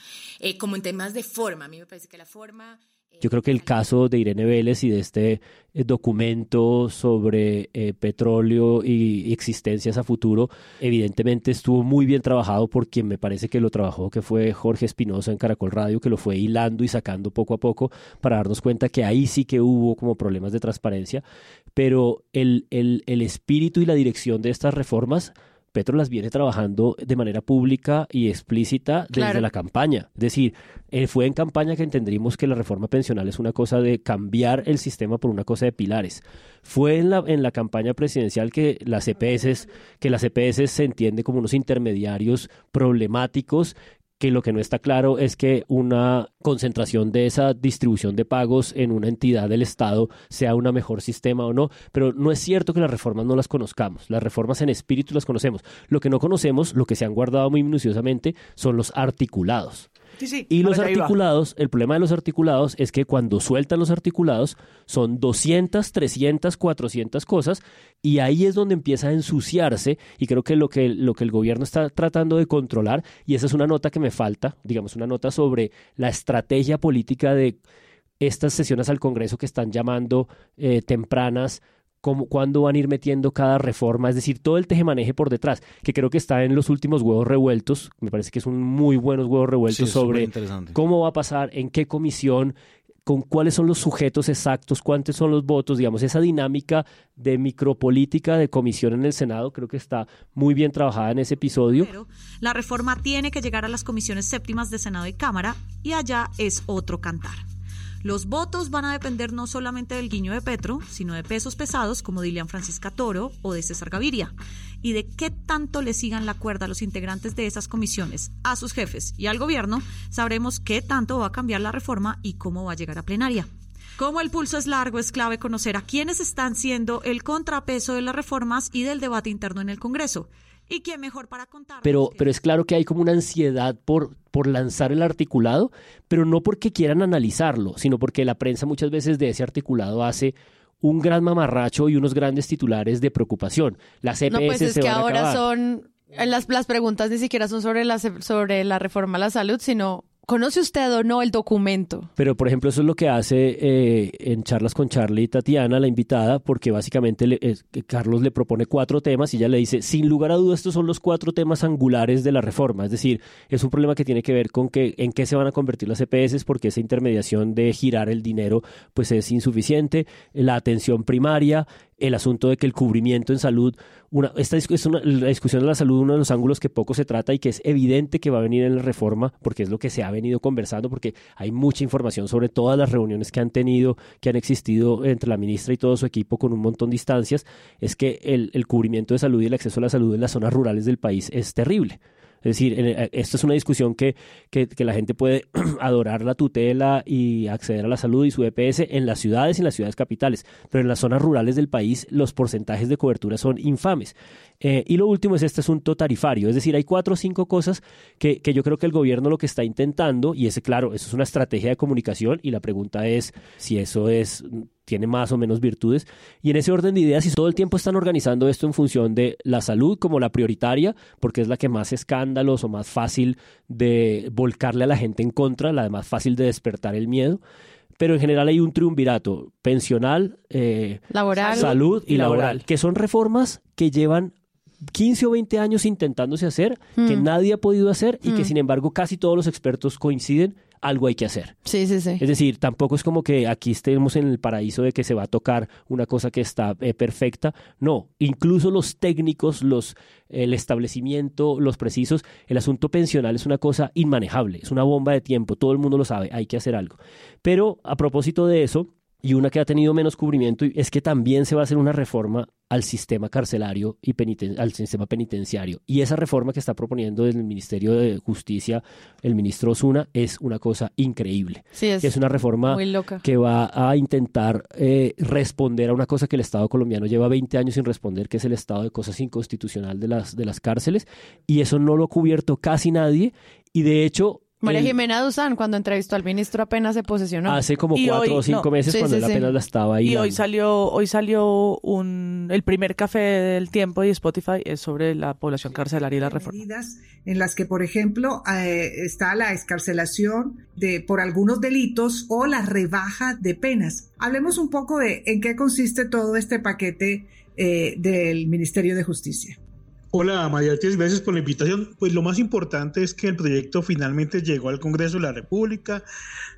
Eh, como en temas de forma, a mí me parece que la forma... eh, Yo creo que el caso de Irene Vélez y de este eh, documento sobre eh, petróleo y existencias a futuro, evidentemente estuvo muy bien trabajado por quien me parece que lo trabajó, que fue Jorge Espinosa en Caracol Radio, que lo fue hilando y sacando poco a poco para darnos cuenta que ahí sí que hubo como problemas de transparencia, pero el, el, el espíritu y la dirección de estas reformas Petro las viene trabajando de manera pública y explícita desde Claro. la campaña. Es decir, eh, fue en campaña que entendimos que la reforma pensional es una cosa de cambiar el sistema por una cosa de pilares. Fue en la, en la campaña presidencial que las EPS, que las EPS se entiende como unos intermediarios problemáticos que lo que no está claro es que una concentración de esa distribución de pagos en una entidad del Estado sea un mejor sistema o no, pero no es cierto que las reformas no las conozcamos, las reformas en espíritu las conocemos. Lo que no conocemos, lo que se han guardado muy minuciosamente, son los articulados. Sí, sí, Y los articulados, el problema de los articulados es que cuando sueltan los articulados son 200, 300, 400 cosas y ahí es donde empieza a ensuciarse y creo que lo que, lo que el gobierno está tratando de controlar y esa es una nota que me falta, digamos una nota sobre la estrategia política de estas sesiones al Congreso que están llamando eh, tempranas, cómo, cuándo van a ir metiendo cada reforma, es decir, todo el tejemaneje por detrás, que creo que está en los últimos huevos revueltos, me parece que son muy buenos huevos revueltos Sí, sobre cómo va a pasar, en qué comisión, con cuáles son los sujetos exactos, cuántos son los votos, digamos, esa dinámica de micropolítica de comisión en el Senado, creo que está muy bien trabajada en ese episodio. Pero la reforma tiene que llegar a las comisiones séptimas de Senado y Cámara y allá es otro cantar. Los votos van a depender no solamente del guiño de Petro, sino de pesos pesados como Dilian Francisca Toro o de César Gaviria, y de qué tanto le sigan la cuerda a los integrantes de esas comisiones, a sus jefes y al gobierno, sabremos qué tanto va a cambiar la reforma y cómo va a llegar a plenaria. Como el pulso es largo, es clave conocer a quiénes están siendo el contrapeso de las reformas y del debate interno en el Congreso. ¿Y quién mejor para contar? Pero, pero es claro que hay como una ansiedad por, por lanzar el articulado, pero no porque quieran analizarlo, sino porque la prensa muchas veces de ese articulado hace un gran mamarracho y unos grandes titulares de preocupación. Las EPS No, pues es se que van a ahora acabar. son eh, las, las preguntas ni siquiera son sobre la sobre la reforma a la salud, sino ¿conoce usted o no el documento? Pero, por ejemplo, eso es lo que hace eh, en charlas con Charlie y Tatiana, la invitada, porque básicamente Carlos le propone cuatro temas y ella le dice, sin lugar a dudas, estos son los cuatro temas angulares de la reforma. Es decir, es un problema que tiene que ver con que en qué se van a convertir las EPS, porque esa intermediación de girar el dinero pues es insuficiente, la atención primaria, el asunto de que el cubrimiento en salud, una, esta es una, la discusión de la salud, uno de los ángulos que poco se trata y que es evidente que va a venir en la reforma, porque es lo que se ha venido conversando, porque hay mucha información sobre todas las reuniones que han tenido, que han existido entre la ministra y todo su equipo con un montón de instancias, es que el, el cubrimiento de salud y el acceso a la salud en las zonas rurales del país es terrible. Es decir, eh, esto es una discusión que, que, que la gente puede adorar la tutela y acceder a la salud y su EPS en las ciudades y en las ciudades capitales, pero en las zonas rurales del país los porcentajes de cobertura son infames. Eh, y lo último es este asunto tarifario, es decir, hay cuatro o cinco cosas que, que yo creo que el gobierno lo que está intentando, y ese, claro, eso es una estrategia de comunicación, y la pregunta es si eso es tiene más o menos virtudes. Y en ese orden de ideas, si todo el tiempo están organizando esto en función de la salud como la prioritaria, porque es la que más escándalos o más fácil de volcarle a la gente en contra, la más fácil de despertar el miedo. Pero en general hay un triunvirato pensional, eh, Laboral. salud y y laboral, laboral. que son reformas que llevan 15 o 20 años intentándose hacer, que Mm. nadie ha podido hacer y que Mm. sin embargo casi todos los expertos coinciden, algo hay que hacer. Sí, sí, sí. Es decir, tampoco es como que aquí estemos en el paraíso de que se va a tocar una cosa que está eh, perfecta. No, incluso los técnicos, los, el establecimiento, los precisos, el asunto pensional es una cosa inmanejable, es una bomba de tiempo, todo el mundo lo sabe, hay que hacer algo. Pero a propósito de eso, y una que ha tenido menos cubrimiento es que también se va a hacer una reforma al sistema carcelario y peniten- al sistema penitenciario. Y esa reforma que está proponiendo el Ministerio de Justicia el ministro Osuna es una cosa increíble. Sí, es, es una reforma muy loca. que va a intentar eh, responder a una cosa que el Estado colombiano lleva 20 años sin responder, que es el estado de cosas inconstitucional de las, de las cárceles. Y eso no lo ha cubierto casi nadie. Y de hecho... María el- Jimena Duzán, cuando entrevistó al ministro, apenas se posesionó. Hace como Y cuatro hoy- o cinco no, meses sí, cuando sí, él sí. apenas la estaba ahí. Y hoy salió, hoy salió un, el primer café del tiempo y Spotify es sobre la población carcelaria y la reforma. medidas en las que, por ejemplo, eh, está la escarcelación de, por algunos delitos o la rebaja de penas. Hablemos un poco de en qué consiste todo este paquete eh, del Ministerio de Justicia. Hola María gracias por la invitación. Pues lo más importante es que el proyecto finalmente llegó al Congreso de la República,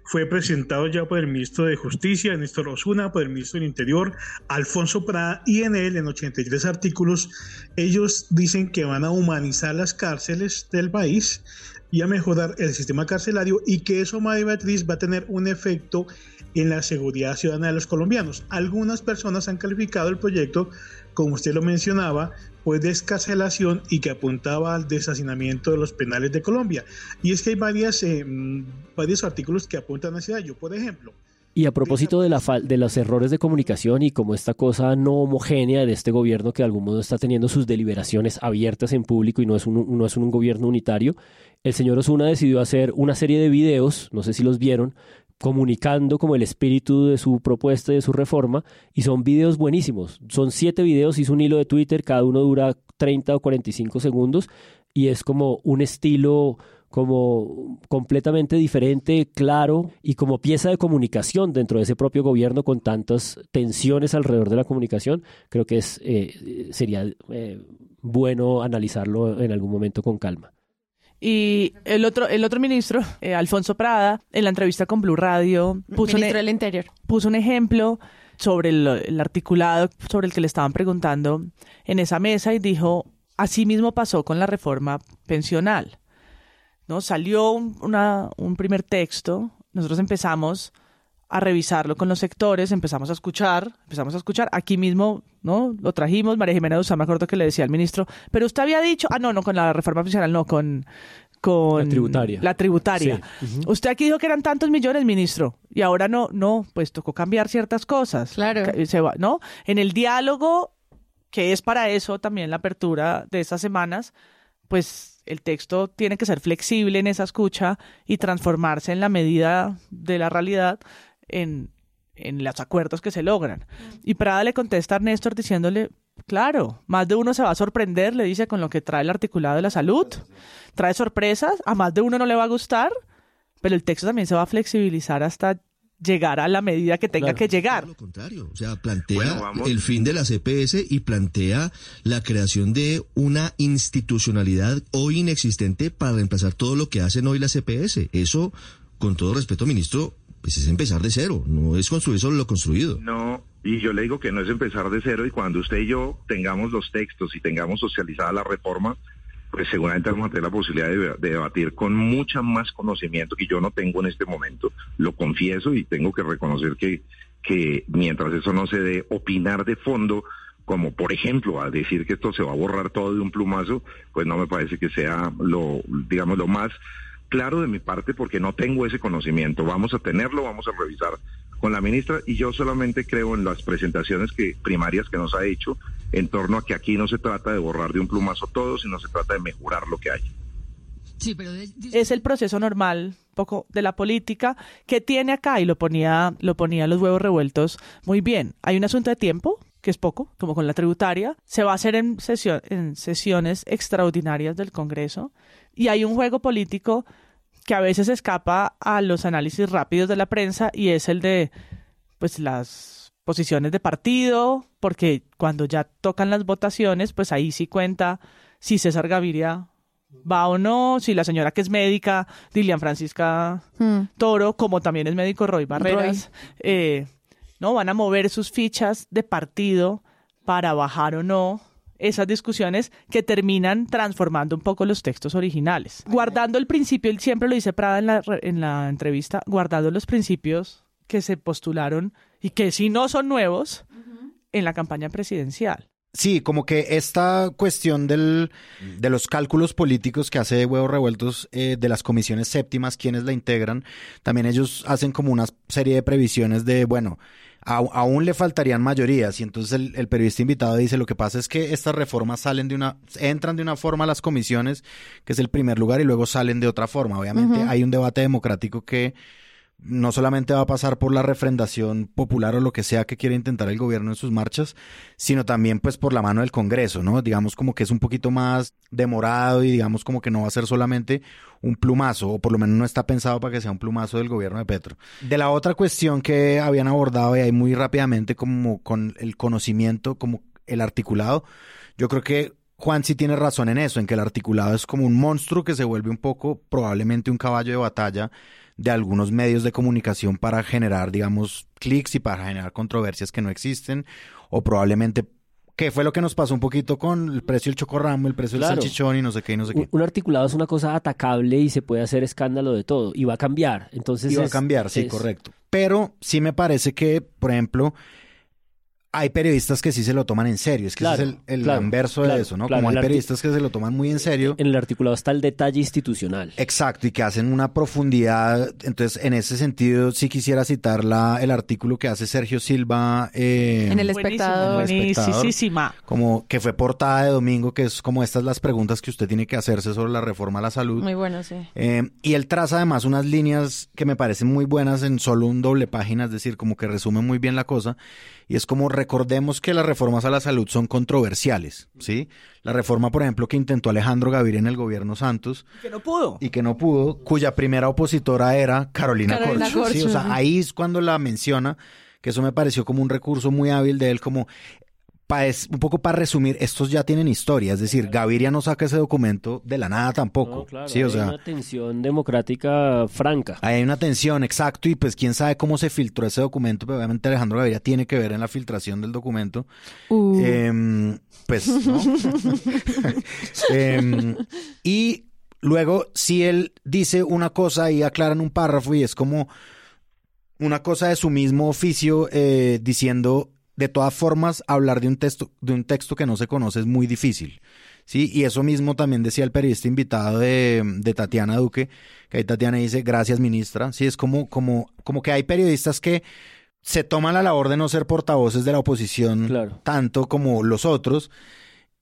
fue presentado ya por el ministro de Justicia, Néstor Osuna, por el ministro del Interior, Alfonso Prada, y en él, en 83 artículos, ellos dicen que van a humanizar las cárceles del país y a mejorar el sistema carcelario y que eso, María Beatriz, va a tener un efecto en la seguridad ciudadana de los colombianos. Algunas personas han calificado el proyecto, como usted lo mencionaba, pues de escarcelación y que apuntaba al deshacinamiento de los penales de Colombia. Y es que hay varias, eh, varios artículos que apuntan hacia ello. Por ejemplo, y a propósito de, la de los errores de comunicación y como esta cosa no homogénea de este gobierno que de algún modo está teniendo sus deliberaciones abiertas en público y no es un, no es un gobierno unitario, el señor Osuna decidió hacer una serie de videos, no sé si los vieron, comunicando como el espíritu de su propuesta y de su reforma y son videos buenísimos. Son siete videos, hizo un hilo de Twitter, cada uno dura 30 o 45 segundos y es como un estilo como completamente diferente, claro y como pieza de comunicación dentro de ese propio gobierno con tantas tensiones alrededor de la comunicación, creo que es, eh, sería eh, bueno analizarlo en algún momento con calma. Y el otro, el otro ministro, eh, Alfonso Prada, en la entrevista con Blue Radio, puso, un, e- Interior. puso un ejemplo sobre el, articulado sobre el que le estaban preguntando en esa mesa y dijo, así mismo pasó con la reforma pensional. ¿no? Salió una, un primer texto, nosotros empezamos a revisarlo con los sectores, empezamos a escuchar, empezamos a escuchar, aquí mismo, ¿no? Lo trajimos, María Jimena Duzán, me acuerdo que le decía al ministro, pero usted había dicho, ah, no, no, con la reforma pensional, no, con, con la tributaria. La tributaria. Usted aquí dijo que eran tantos millones, ministro, y ahora no, no, pues tocó cambiar ciertas cosas. Claro. Se va, ¿no? En el diálogo, que es para eso también la apertura de estas semanas, pues el texto tiene que ser flexible en esa escucha y transformarse en la medida de la realidad en, en los acuerdos que se logran. Y Prada le contesta a Néstor diciéndole, claro, más de uno se va a sorprender, le dice, con lo que trae el articulado de la salud. Trae sorpresas, a más de uno no le va a gustar, pero el texto también se va a flexibilizar hasta llegar a la medida que tenga que llegar. lo contrario, o sea, plantea el fin de la CPS y plantea la creación de una institucionalidad hoy inexistente para reemplazar todo lo que hacen hoy la CPS. Eso, con todo respeto, ministro, pues es empezar de cero, no es construir solo lo construido. No, y yo le digo que no es empezar de cero y cuando usted y yo tengamos los textos y tengamos socializada la reforma, pues seguramente vamos a tener la posibilidad de, debatir con mucha más conocimiento que yo no tengo en este momento, lo confieso y tengo que reconocer que, que mientras eso no se dé, opinar de fondo, como por ejemplo a decir que esto se va a borrar todo de un plumazo, pues no me parece que sea lo, digamos, lo más claro de mi parte porque no tengo ese conocimiento. Vamos a tenerlo, vamos a revisar con la ministra y yo solamente creo en las presentaciones que primarias que nos ha hecho en torno a que aquí no se trata de borrar de un plumazo todo, sino se trata de mejorar lo que hay. Sí, pero es el proceso normal poco de la política que tiene acá y lo ponía lo ponía los huevos revueltos muy bien. Hay un asunto de tiempo que es poco, como con la tributaria, se va a hacer en, en sesiones extraordinarias del Congreso y hay un juego político que a veces escapa a los análisis rápidos de la prensa y es el de pues las posiciones de partido, porque cuando ya tocan las votaciones, pues ahí sí cuenta si César Gaviria va o no, si la señora que es médica, Dilian Francisca hmm. Toro, como también es médico Roy Barreras, eh, no van a mover sus fichas de partido para bajar o no esas discusiones que terminan transformando un poco los textos originales. Guardando el principio, él siempre lo dice Prada en la, en la entrevista, guardando los principios que se postularon y que si no son nuevos en la campaña presidencial. Sí, como que esta cuestión del, de los cálculos políticos que hace Huevos Revueltos eh, de las comisiones séptimas, quienes la integran, también ellos hacen como una serie de previsiones de, bueno, aún le faltarían mayorías y entonces el, periodista invitado dice lo que pasa es que estas reformas salen de una entran de una forma a las comisiones que es el primer lugar y luego salen de otra forma obviamente hay un debate democrático que no solamente va a pasar por la refrendación popular o lo que sea que quiera intentar el gobierno en sus marchas, sino también pues por la mano del Congreso, ¿no? Digamos como que es un poquito más demorado y digamos como que no va a ser solamente un plumazo, o por lo menos no está pensado para que sea un plumazo del gobierno de Petro. De la otra cuestión que habían abordado y ahí muy rápidamente como con el conocimiento, como el articulado, yo creo que Juan sí tiene razón en eso, en que el articulado es como un monstruo que se vuelve un poco probablemente un caballo de batalla de algunos medios de comunicación para generar, digamos, clics y para generar controversias que no existen, o probablemente que fue lo que nos pasó un poquito con el precio del chocorramo, el precio del salchichón y no sé qué y no sé qué. Un, un, articulado es una cosa atacable y se puede hacer escándalo de todo y va a cambiar. Entonces y va es- a cambiar, sí, es- correcto. Pero sí me parece que, por ejemplo, hay periodistas que sí se lo toman en serio. Es que Claro, ese es el, el claro, anverso claro, de eso, ¿no? claro, Como hay periodistas que se lo toman muy en serio. En el articulado está el detalle institucional. Exacto, y que hacen una profundidad. Entonces, en ese sentido, sí quisiera citar la, el artículo que hace Sergio Silva eh, En el espectador. El Espectador. buenísima. como que fue portada de domingo, que es como estas las preguntas que usted tiene que hacerse sobre la reforma a la salud. Muy bueno, sí. Eh, y él traza además unas líneas que me parecen muy buenas en solo un doble página, es decir, como que resumen muy bien la cosa. Y es como recordemos que las reformas a la salud son controversiales, ¿sí? La reforma, por ejemplo, que intentó Alejandro Gaviria en el gobierno Santos Que no pudo. y que no pudo, cuya primera opositora era Carolina, Carolina Corcho. Sí, o sea, ahí es cuando la menciona, que eso me pareció como un recurso muy hábil de él, como es un poco para resumir, estos ya tienen historia, es decir, Gaviria no saca ese documento de la nada tampoco. No, claro, sí, o hay sea, una tensión democrática franca. Hay una tensión, exacto, y pues quién sabe cómo se filtró ese documento, pero obviamente Alejandro Gaviria tiene que ver en la filtración del documento. Uh. Em, pues, ¿no? Em, y luego, si él dice una cosa y aclaran un párrafo y es como una cosa de su mismo oficio eh, diciendo, de todas formas, hablar de un texto, de un texto que no se conoce es muy difícil. Sí, y eso mismo también decía el periodista invitado de, de Tatiana Duque, que ahí Tatiana dice, gracias ministra. Sí, es como, como, como que hay periodistas que se toman la labor de no ser portavoces de la oposición Claro. tanto como los otros,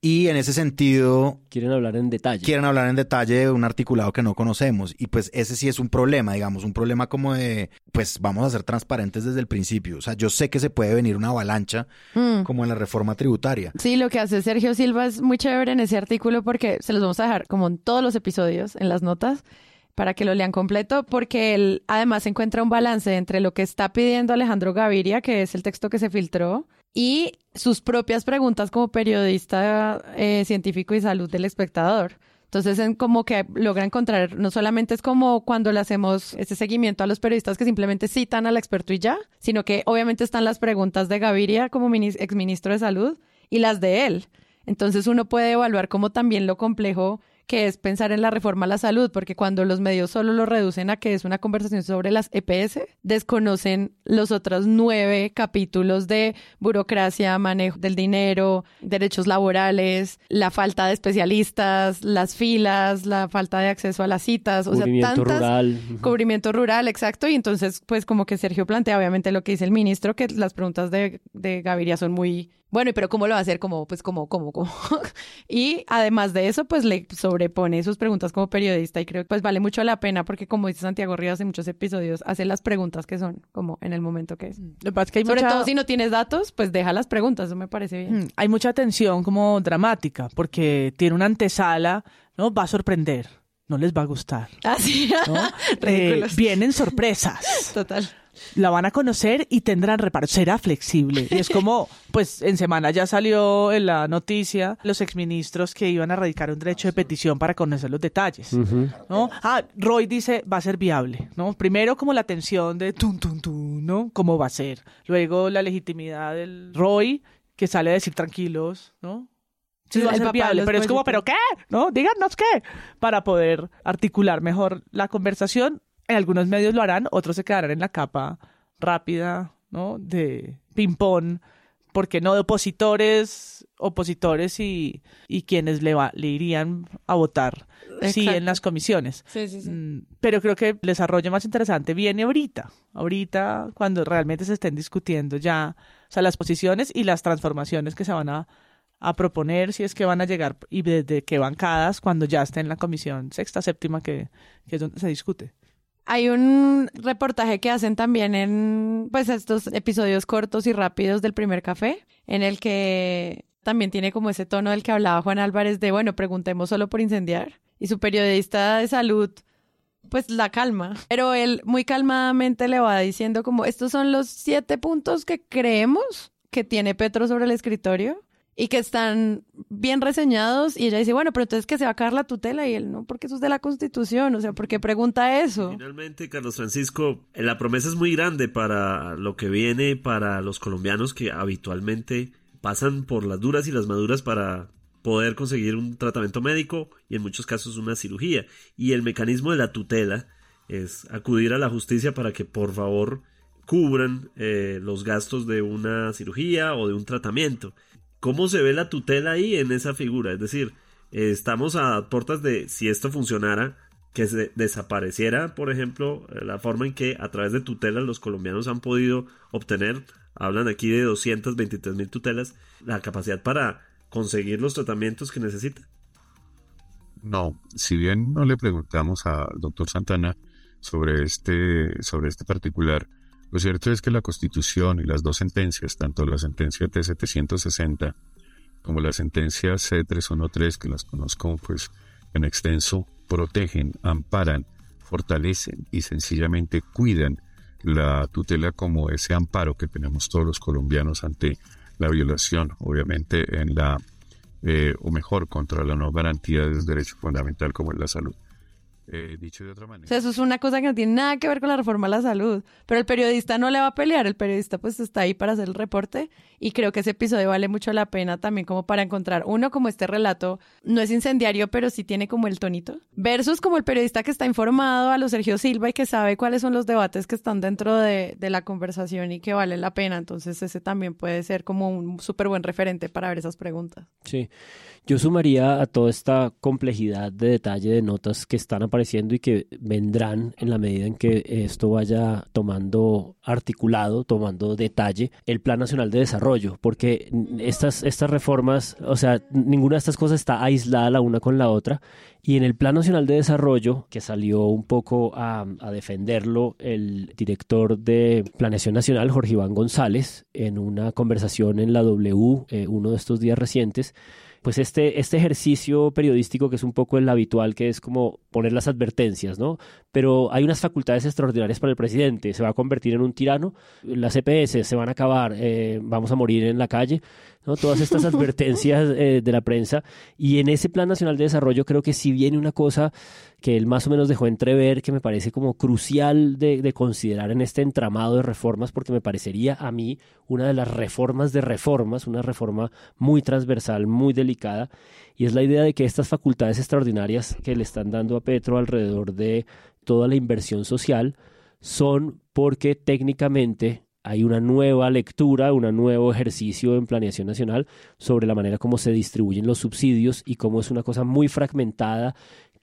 y en ese sentido Quieren hablar en detalle. quieren hablar en detalle de un articulado que no conocemos. Y pues ese sí es un problema, digamos, un problema como de, pues vamos a ser transparentes desde el principio. O sea, yo sé que se puede venir una avalancha Mm. como en la reforma tributaria. Sí, lo que hace Sergio Silva es muy chévere en ese artículo porque se los vamos a dejar como en todos los episodios, en las notas, para que lo lean completo, porque él además encuentra un balance entre lo que está pidiendo Alejandro Gaviria, que es el texto que se filtró, y sus propias preguntas como periodista eh, científico y salud del espectador. Entonces, en como que logra encontrar, no solamente es como cuando le hacemos ese seguimiento a los periodistas que simplemente citan al experto y ya, sino que obviamente están las preguntas de Gaviria como minis- exministro de salud y las de él. Entonces uno puede evaluar como también lo complejo que es pensar en la reforma a la salud, porque cuando los medios solo lo reducen a que es una conversación sobre las EPS, desconocen los otros nueve capítulos de burocracia, manejo del dinero, derechos laborales, la falta de especialistas, las filas, la falta de acceso a las citas, o sea, tantas rural. cubrimiento rural, exacto. Y entonces, pues como que Sergio plantea, obviamente, lo que dice el ministro, que las preguntas de, de Gaviria son muy, bueno, pero ¿cómo lo va a hacer? Como, pues, como, como, como. y además de eso, pues le sobrepone sus preguntas como periodista y creo que pues vale mucho la pena porque como dice Santiago Rivas en muchos episodios, hace las preguntas que son como en el momento que es. Lo que pasa es que hay Sobre mucha- todo si no tienes datos, pues deja las preguntas, eso me parece bien. Mm, Hay mucha tensión como dramática, porque tiene una antesala, ¿no? Va a sorprender, no les va a gustar. Así, ¿no? Eh, vienen sorpresas. Total. La van a conocer y tendrán reparo. Será flexible. Y es como, pues en semana ya salió en la noticia los exministros que iban a radicar un derecho de petición para conocer los detalles. ¿no? Ah, Roy dice va a ser viable, ¿no? Primero como la tensión de tun tun tun, ¿no? ¿Cómo va a ser? Luego la legitimidad del Roy que sale a decir tranquilos, ¿no? Sí, va a ser viable, pero es como. ¿pero qué? ¿No? Díganos qué. Para poder articular mejor la conversación. En algunos medios lo harán, otros se quedarán en la capa rápida, ¿no? De ping-pong, porque no de opositores, opositores y, y quienes le, va, le irían a votar, sí, en las comisiones. Sí, sí, sí. Mm, Pero creo que el desarrollo más interesante viene ahorita, ahorita cuando realmente se estén discutiendo ya, o sea, las posiciones y las transformaciones que se van a, a proponer, si es que van a llegar y desde qué bancadas, cuando ya esté en la comisión sexta, séptima, que, que es donde se discute. Hay un reportaje que hacen también en pues estos episodios cortos y rápidos del primer café, en el que también tiene como ese tono del que hablaba Juan Álvarez de, bueno, preguntemos solo por incendiar. Y su periodista de salud, pues la calma. Pero él muy calmadamente le va diciendo como, estos son los siete puntos que creemos que tiene Petro sobre el escritorio. Y que están bien reseñados y ella dice, bueno, pero entonces que se va a caer la tutela y él no, porque eso es de la Constitución, o sea, ¿por qué pregunta eso? Finalmente, Carlos Francisco, la promesa es muy grande para lo que viene para los colombianos que habitualmente pasan por las duras y las maduras para poder conseguir un tratamiento médico y en muchos casos una cirugía. Y el mecanismo de la tutela es acudir a la justicia para que por favor cubran eh, los gastos de una cirugía o de un tratamiento. ¿Cómo se ve la tutela ahí en esa figura? Es decir, eh, estamos a puertas de, si esto funcionara, que se desapareciera, por ejemplo, eh, la forma en que a través de tutelas los colombianos han podido obtener, hablan aquí de 223 mil tutelas, la capacidad para conseguir los tratamientos que necesita. No, si bien no le preguntamos al doctor Santana sobre este, sobre este particular, lo cierto es que la Constitución y las dos sentencias, tanto la sentencia T760 como la sentencia C313, que las conozco pues en extenso, protegen, amparan, fortalecen y sencillamente cuidan la tutela como ese amparo que tenemos todos los colombianos ante la violación, obviamente, en la, eh, o mejor, contra la no garantía de un derecho fundamental como es la salud. Eh, dicho de otra manera. O sea, eso es una cosa que no tiene nada que ver con la reforma a la salud. Pero el periodista no le va a pelear, el periodista pues está ahí para hacer el reporte y creo que ese episodio vale mucho la pena también como para encontrar uno como este relato, no es incendiario, pero sí tiene como el tonito, versus como el periodista que está informado a lo Sergio Silva y que sabe cuáles son los debates que están dentro de, de la conversación y que vale la pena. Entonces ese también puede ser como un súper buen referente para ver esas preguntas. Sí, yo sumaría a toda esta complejidad de detalle de notas que están apareciendo y que vendrán en la medida en que esto vaya tomando articulado, tomando detalle, el Plan Nacional de Desarrollo, porque estas, estas reformas, o sea, ninguna de estas cosas está aislada la una con la otra. Y en el Plan Nacional de Desarrollo, que salió un poco a, defenderlo el director de Planeación Nacional, Jorge Iván González, en una conversación en la W, eh, uno de estos días recientes, pues este, este ejercicio periodístico que es un poco el habitual, que es como poner las advertencias, ¿no? Pero hay unas facultades extraordinarias para el presidente, se va a convertir en un tirano, las CPS e se van a acabar, eh, vamos a morir en la calle, ¿no? Todas estas advertencias eh, de la prensa. Y en ese Plan Nacional de Desarrollo creo que sí viene una cosa que él más o menos dejó entrever, que me parece como crucial de, considerar en este entramado de reformas, porque me parecería a mí una de las reformas de reformas, una reforma muy transversal, muy delicada, y es la idea de que estas facultades extraordinarias que le están dando a Petro alrededor de toda la inversión social son porque técnicamente hay una nueva lectura, un nuevo ejercicio en planeación nacional sobre la manera como se distribuyen los subsidios y cómo es una cosa muy fragmentada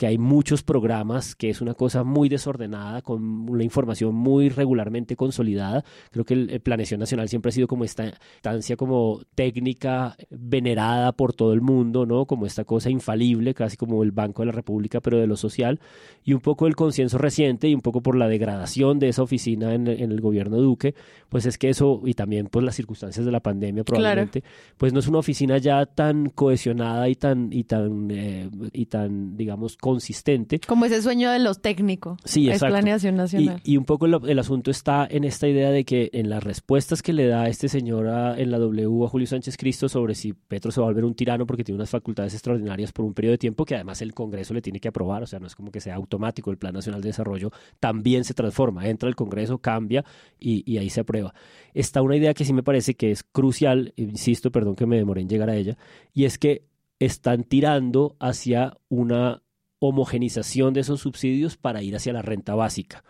que hay muchos programas, que es una cosa muy desordenada, con una información muy regularmente consolidada. Creo que el, Planeación Nacional siempre ha sido como esta instancia como técnica venerada por todo el mundo, ¿no? Como esta cosa infalible, casi como el Banco de la República, pero de lo social. Y un poco el concienso reciente y un poco por la degradación de esa oficina en, el gobierno Duque, pues es que eso, y también pues las circunstancias de la pandemia probablemente, pues no es una oficina ya tan cohesionada y tan, y tan, eh, y tan digamos, consistente. Como ese sueño de los técnicos. Sí, es planeación nacional. Y, un poco el, asunto está en esta idea de que en las respuestas que le da este señor en la W a Julio Sánchez Cristo sobre si Petro se va a volver un tirano porque tiene unas facultades extraordinarias por un periodo de tiempo que además el Congreso le tiene que aprobar, o sea, no es como que sea automático el Plan Nacional de Desarrollo, también se transforma, entra el Congreso, cambia y, y ahí se aprueba. Está una idea que sí me parece que es crucial, insisto, perdón que me demoré en llegar a ella, y es que están tirando hacia una homogenización de esos subsidios para ir hacia la renta básica.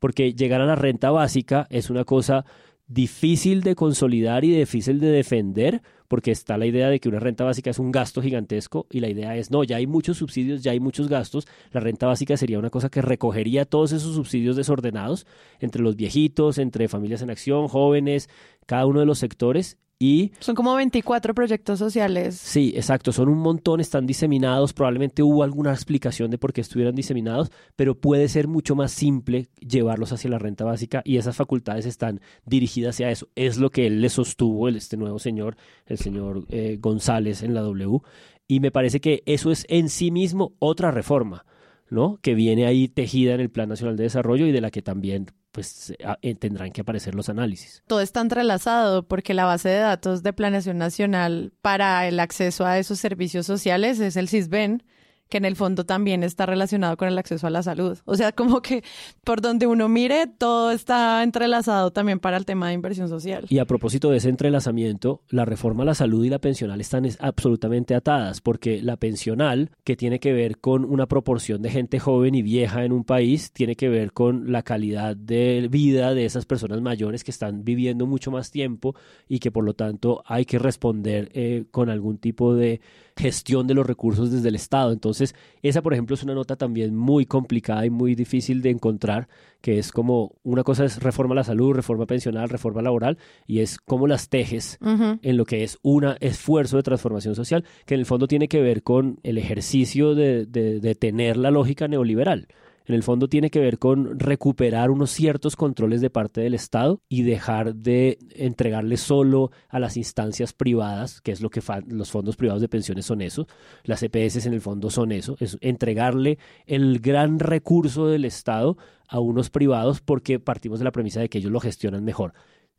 Porque llegar a la renta básica es una cosa difícil de consolidar y difícil de defender, porque está la idea de que una renta básica es un gasto gigantesco y la idea es, no, ya hay muchos subsidios, ya hay muchos gastos, la renta básica sería una cosa que recogería todos esos subsidios desordenados entre los viejitos, entre familias en acción, jóvenes, cada uno de los sectores y son como 24 proyectos sociales. Sí, exacto, son un montón, están diseminados, probablemente hubo alguna explicación de por qué estuvieran diseminados, pero puede ser mucho más simple llevarlos hacia la renta básica y esas facultades están dirigidas hacia eso. Es lo que él le sostuvo, este nuevo señor, el señor eh, González en la W, y me parece que eso es en sí mismo otra reforma ¿no? Que viene ahí tejida en el Plan Nacional de Desarrollo y de la que también pues eh, tendrán que aparecer los análisis. Todo está entrelazado porque la base de datos de Planeación Nacional para el acceso a esos servicios sociales es el CISBEN que en el fondo también está relacionado con el acceso a la salud. O sea, como que por donde uno mire, todo está entrelazado también para el tema de inversión social. Y a propósito de ese entrelazamiento, la reforma a la salud y la pensional están absolutamente atadas, porque la pensional, que tiene que ver con una proporción de gente joven y vieja en un país, tiene que ver con la calidad de vida de esas personas mayores que están viviendo mucho más tiempo y que por lo tanto hay que responder eh, con algún tipo de gestión de los recursos desde el Estado. Entonces, esa, por ejemplo, es una nota también muy complicada y muy difícil de encontrar, que es como una cosa es reforma a la salud, reforma pensional, reforma laboral, y es cómo las tejes en lo que es un esfuerzo de transformación social, que en el fondo tiene que ver con el ejercicio de, de tener la lógica neoliberal en el fondo tiene que ver con recuperar unos ciertos controles de parte del Estado y dejar de entregarle solo a las instancias privadas, que es lo que los fondos privados de pensiones son eso, las EPS en el fondo son eso, es entregarle el gran recurso del Estado a unos privados porque partimos de la premisa de que ellos lo gestionan mejor.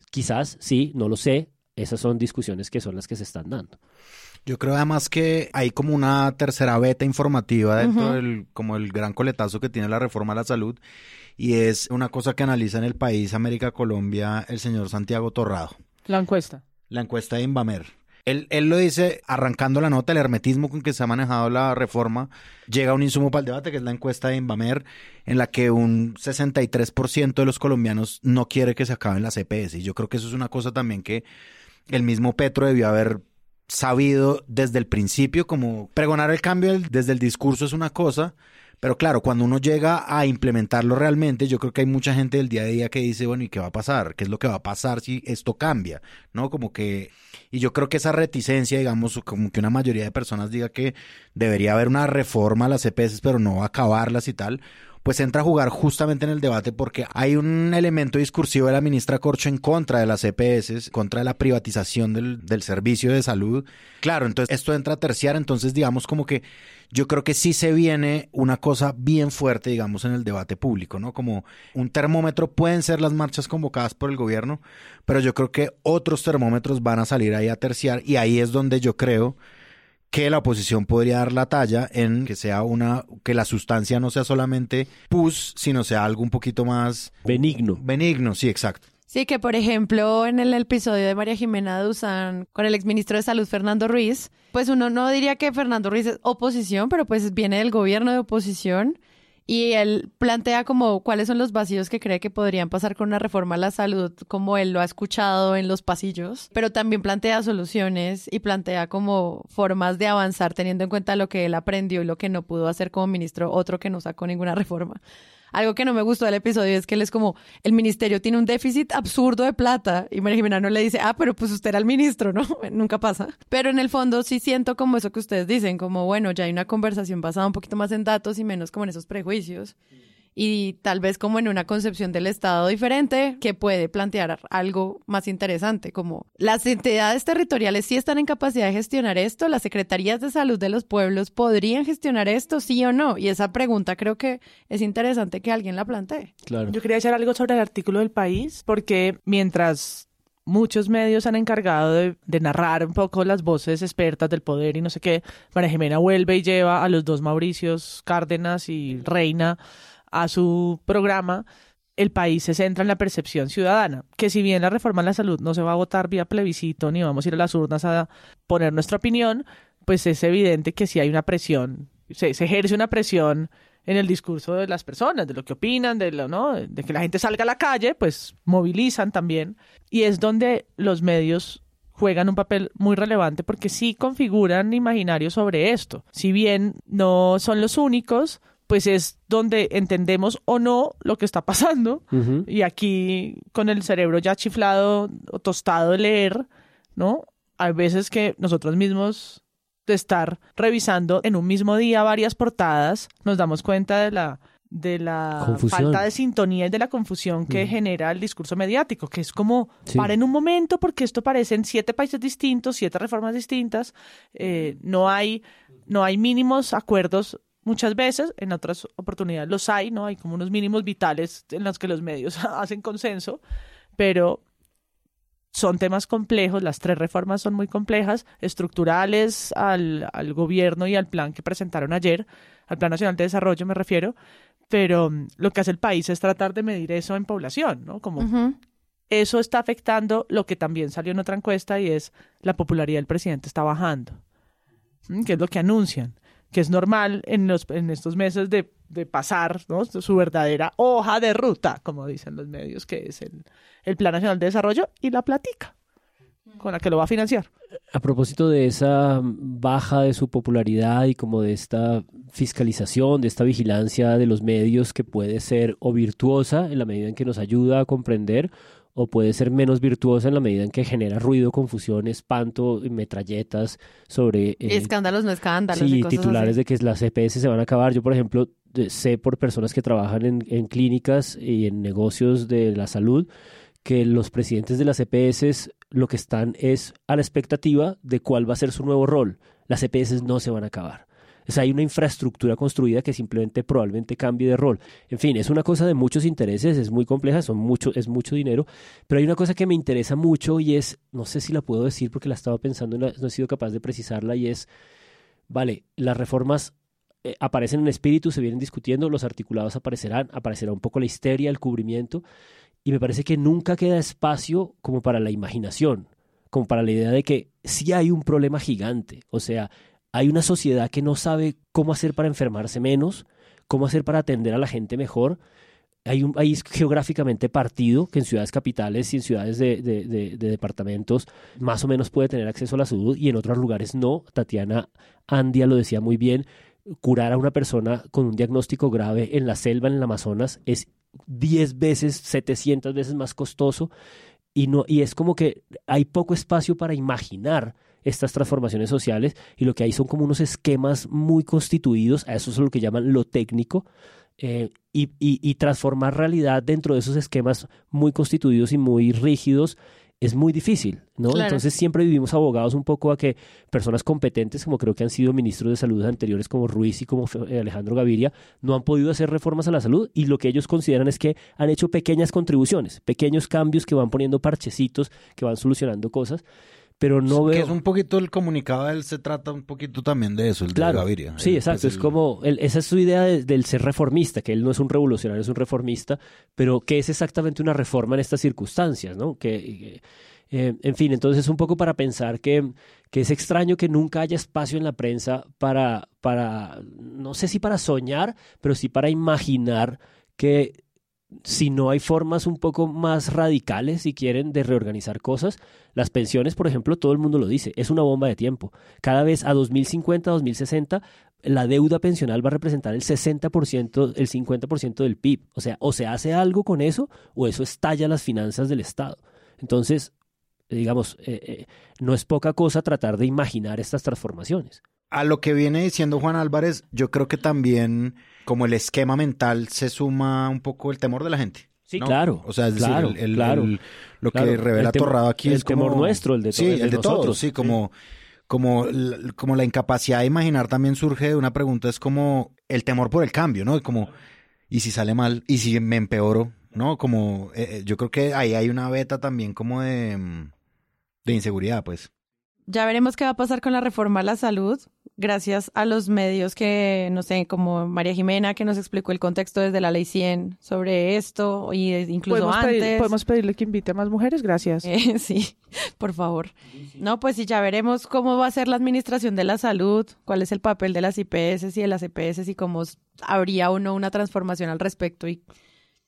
Quizás, sí, no lo sé, esas son discusiones que son las que se están dando. Yo creo además que hay como una tercera beta informativa dentro del como el gran coletazo que tiene la reforma a la salud y es una cosa que analiza en el país América Colombia el señor Santiago Torrado. La encuesta. La encuesta de Invamer. Él, él, lo dice arrancando la nota, el hermetismo con que se ha manejado la reforma, llega un insumo para el debate, que es la encuesta de Invamer, en la que un 63% de los colombianos no quiere que se acaben las EPS. Y yo creo que eso es una cosa también que el mismo Petro debió haber sabido desde el principio, como pregonar el cambio desde el discurso es una cosa, pero claro, cuando uno llega a implementarlo realmente, yo creo que hay mucha gente del día a día que dice, bueno, ¿y qué va a pasar? ¿Qué es lo que va a pasar si esto cambia? ¿No? Como que, y yo creo que esa reticencia, digamos, como que una mayoría de personas diga que debería haber una reforma a las EPS, pero no acabarlas y tal, pues entra a jugar justamente en el debate porque hay un elemento discursivo de la ministra Corcho en contra de las EPS, contra de la privatización del, del servicio de salud. Claro, entonces esto entra a terciar, entonces digamos como que yo creo que sí se viene una cosa bien fuerte, digamos, en el debate público, ¿no? Como un termómetro pueden ser las marchas convocadas por el gobierno, pero yo creo que otros termómetros van a salir ahí a terciar y ahí es donde yo creo que la oposición podría dar la talla en que sea una, que la sustancia no sea solamente pus, sino sea algo un poquito más benigno. Benigno, sí, exacto. Sí, que por ejemplo en el episodio de María Jimena Duzán con el exministro de Salud Fernando Ruiz, pues uno no diría que Fernando Ruiz es oposición, pero pues viene del gobierno de oposición y él plantea como cuáles son los vacíos que cree que podrían pasar con una reforma a la salud, como él lo ha escuchado en los pasillos, pero también plantea soluciones y plantea como formas de avanzar teniendo en cuenta lo que él aprendió y lo que no pudo hacer como ministro, otro que no sacó ninguna reforma. Algo que no me gustó del episodio es que él es como, el ministerio tiene un déficit absurdo de plata y María Jimena no le dice, ah, pero pues usted era el ministro, ¿no? Nunca pasa. Pero en el fondo sí siento como eso que ustedes dicen, como, bueno, ya hay una conversación basada un poquito más en datos y menos como en esos prejuicios y tal vez como en una concepción del Estado diferente que puede plantear algo más interesante, como las entidades territoriales sí están en capacidad de gestionar esto, las secretarías de salud de los pueblos podrían gestionar esto, sí o no, y esa pregunta creo que es interesante que alguien la plantee. Claro. Yo quería echar algo sobre el artículo del país, porque mientras muchos medios han encargado de, de, narrar un poco las voces expertas del poder y no sé qué. María Jimena vuelve y lleva a los dos Mauricios Cárdenas y Reina a su programa, el país se centra en la percepción ciudadana, que si bien la reforma a la salud no se va a votar vía plebiscito ni vamos a ir a las urnas a poner nuestra opinión, pues es evidente que si hay una presión, se, ejerce una presión en el discurso de las personas, de lo que opinan, de lo, ¿no? de que la gente salga a la calle, pues movilizan también. Y es donde los medios juegan un papel muy relevante porque sí configuran imaginarios sobre esto. Si bien no son los únicos, pues es donde entendemos o no lo que está pasando. Y aquí, con el cerebro ya chiflado o tostado de leer, ¿no? Hay veces que nosotros mismos, de estar revisando en un mismo día varias portadas, nos damos cuenta de la de la falta de sintonía y de la confusión que genera el discurso mediático, que es como, para en un momento porque esto parecen siete países distintos, siete reformas distintas, eh, no, hay, no hay mínimos acuerdos muchas veces, en otras oportunidades los hay, ¿no? Hay como unos mínimos vitales en los que los medios hacen consenso, pero son temas complejos, las tres reformas son muy complejas, estructurales al, al, gobierno y al plan que presentaron ayer, al Plan Nacional de Desarrollo me refiero, pero mm, lo que hace el país es tratar de medir eso en población, ¿no? Como eso está afectando lo que también salió en otra encuesta y es la popularidad del presidente está bajando, que es lo que anuncian, que es normal en, los, en estos meses de, de pasar ¿no? su verdadera hoja de ruta, como dicen los medios, que es el, el Plan Nacional de Desarrollo y la platica con la que lo va a financiar. A propósito de esa baja de su popularidad y como de esta fiscalización, de esta vigilancia de los medios que puede ser o virtuosa en la medida en que nos ayuda a comprender o puede ser menos virtuosa en la medida en que genera ruido, confusión, espanto, metralletas sobre... Eh, escándalos, no escándalos. Sí, titulares de que las EPS se van a acabar. Yo, por ejemplo, sé por personas que trabajan en, en clínicas y en negocios de la salud que los presidentes de las EPS lo que están es a la expectativa de cuál va a ser su nuevo rol. Las EPS no se van a acabar. Sea, hay una infraestructura construida que simplemente probablemente cambie de rol. En fin, es una cosa de muchos intereses, es muy compleja, son mucho, es mucho dinero, pero hay una cosa que me interesa mucho y es, no sé si la puedo decir porque la estaba pensando, no, no he sido capaz de precisarla y es, vale, las reformas eh, aparecen en espíritu, se vienen discutiendo, los articulados aparecerán, aparecerá un poco la histeria, el cubrimiento, y me parece que nunca queda espacio como para la imaginación, como para la idea de que sí hay un problema gigante, o sea, hay una sociedad que no sabe cómo hacer para enfermarse menos, cómo hacer para atender a la gente mejor. Hay un país geográficamente partido que en ciudades capitales y en ciudades de, de, departamentos más o menos puede tener acceso a la salud y en otros lugares no. Tatiana Andia lo decía muy bien, curar a una persona con un diagnóstico grave en la selva, en el Amazonas, es 10 veces, 700 veces más costoso y, no, y es como que hay poco espacio para imaginar estas transformaciones sociales y lo que hay son como unos esquemas muy constituidos, a eso es lo que llaman lo técnico, eh, y, y, transformar realidad dentro de esos esquemas muy constituidos y muy rígidos es muy difícil, ¿no? Entonces siempre vivimos abogados un poco a que personas competentes, como creo que han sido ministros de salud anteriores como Ruiz y como eh, Alejandro Gaviria, no han podido hacer reformas a la salud y lo que ellos consideran es que han hecho pequeñas contribuciones, pequeños cambios que van poniendo parchecitos, que van solucionando cosas pero no veo... Que es un poquito el comunicado de él, se trata un poquito también de eso, el de Gaviria. Sí, exacto, pues es como, esa es su idea del ser reformista, que él no es un revolucionario, es un reformista, pero que es exactamente una reforma en estas circunstancias, ¿no? Que, eh, en fin, entonces es un poco para pensar que, que es extraño que nunca haya espacio en la prensa para, para, no sé si para soñar, pero sí para imaginar que si no hay formas un poco más radicales, si quieren, de reorganizar cosas, las pensiones, por ejemplo, todo el mundo lo dice, es una bomba de tiempo. Cada vez a 2050, 2060, la deuda pensional va a representar el 60%, el 50% del PIB. O sea, o se hace algo con eso o eso estalla las finanzas del Estado. Entonces, digamos, eh, eh, no es poca cosa tratar de imaginar estas transformaciones. A lo que viene diciendo Juan Álvarez, yo creo que también como el esquema mental se suma un poco el temor de la gente. Sí, claro. O sea, es decir, el, lo que revela Torrado aquí es como... temor nuestro, el de, sí, el de, todos. Sí, como, como, como la incapacidad de imaginar también surge de una pregunta, es como el temor por el cambio, ¿no? Como, ¿y si sale mal? ¿Y si me empeoro? ¿No? Como, eh, eh, yo creo que ahí hay una beta también como de, mm, de inseguridad, pues. Ya veremos qué va a pasar con la reforma a la salud, gracias a los medios que, no sé, como María Jimena, que nos explicó el contexto desde la ley 100 sobre esto, y incluso ¿Podemos antes. ¿Podemos pedirle que invite a más mujeres? Gracias. Eh, sí, por favor. No, pues sí, ya veremos cómo va a ser la administración de la salud, cuál es el papel de las IPS y de las EPS y cómo habría o no una transformación al respecto. Y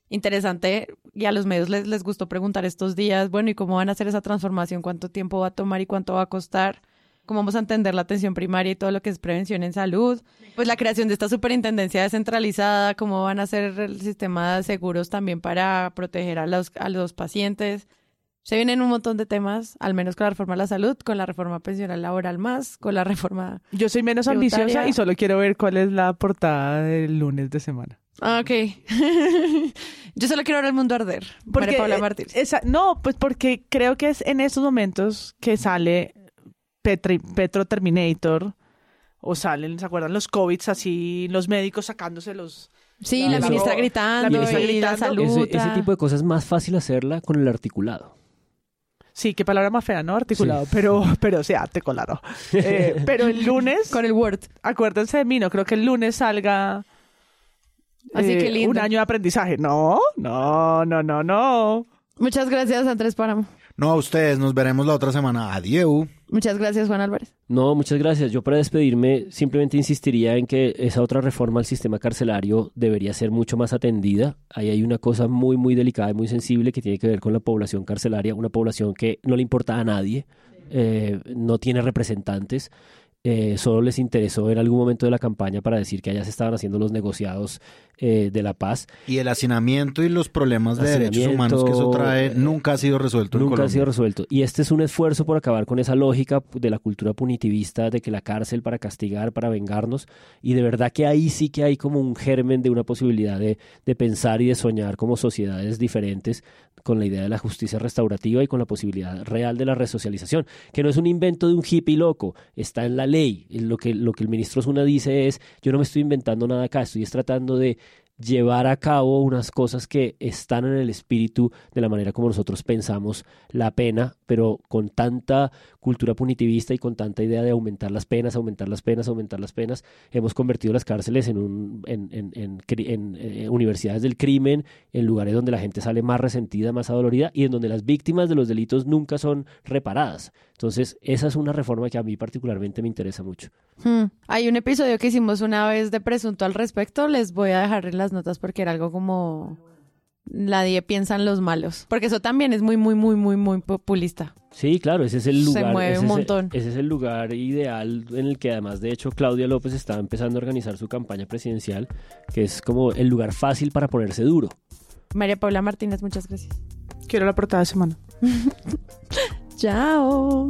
interesante y a los medios les, les gustó preguntar estos días, bueno, ¿y cómo van a hacer esa transformación? ¿Cuánto tiempo va a tomar y cuánto va a costar? ¿Cómo vamos a entender la atención primaria y todo lo que es prevención en salud? Pues la creación de esta superintendencia descentralizada, cómo van a ser el sistema de seguros también para proteger a los, a los pacientes. Se vienen un montón de temas, al menos con la reforma de la salud, con la reforma pensional laboral más, con la reforma. Yo soy menos ambiciosa y solo quiero ver cuál es la portada del lunes de semana. Ah, ok. Yo solo quiero ver el mundo arder. Porque, Paula eh, Martínez. Esa, no, pues porque creo que es en esos momentos que sale Petro Terminator O salen, ¿se acuerdan los COVID así, los médicos sacándose los... Sí, la, ministra gritando, la ministra y la gritando. salud. Ese, ese tipo de cosas es más fácil hacerla con el articulado. Sí, qué palabra más fea, ¿no? Articulado, pero, pero sí, articulado. Eh, pero el lunes... Con el Word. Acuérdense de mí, no creo que el lunes salga... Así eh, que lindo. Un año de aprendizaje. No, no, no, no, no. Muchas gracias, Andrés Páramo. No a ustedes, nos veremos la otra semana. Adiós. Muchas gracias, Juan Álvarez. No, muchas gracias. Yo para despedirme simplemente insistiría en que esa otra reforma al sistema carcelario debería ser mucho más atendida. Ahí hay una cosa muy, muy delicada y muy sensible que tiene que ver con la población carcelaria, una población que no le importa a nadie, eh, no tiene representantes. Eh, solo les interesó en algún momento de la campaña para decir que allá se estaban haciendo los negociados eh, de la paz. Y el hacinamiento y los problemas de derechos humanos que eso trae nunca ha sido resuelto en Nunca ha sido resuelto. Y este es un esfuerzo por acabar con esa lógica de la cultura punitivista de que la cárcel para castigar, para vengarnos. Y de verdad que ahí sí que hay como un germen de una posibilidad de, de pensar y de soñar como sociedades diferentes con la idea de la justicia restaurativa y con la posibilidad real de la resocialización, que no es un invento de un hippie loco, está en la ley. Lo que, lo que el ministro Zuna dice es, yo no me estoy inventando nada acá, estoy es tratando de llevar a cabo unas cosas que están en el espíritu de la manera como nosotros pensamos la pena, pero con tanta cultura punitivista y con tanta idea de aumentar las penas, aumentar las penas, aumentar las penas, hemos convertido las cárceles en, un, en, en, en, eh, universidades del crimen, en lugares donde la gente sale más resentida, más adolorida y en donde las víctimas de los delitos nunca son reparadas. Entonces, esa es una reforma que a mí particularmente me interesa mucho. Hmm. Hay un episodio que hicimos una vez de presunto al respecto. Les voy a dejar en las notas porque era algo como nadie piensa en los malos. Porque eso también es muy, muy, muy, muy, muy populista. Sí, claro, ese es el Se lugar. mueve ese un es el- montón. ese es el lugar ideal en el que además, de hecho, Claudia López está empezando a organizar su campaña presidencial, que es como el lugar fácil para ponerse duro. María Paula Martínez, muchas gracias. Quiero la portada de semana. Chao.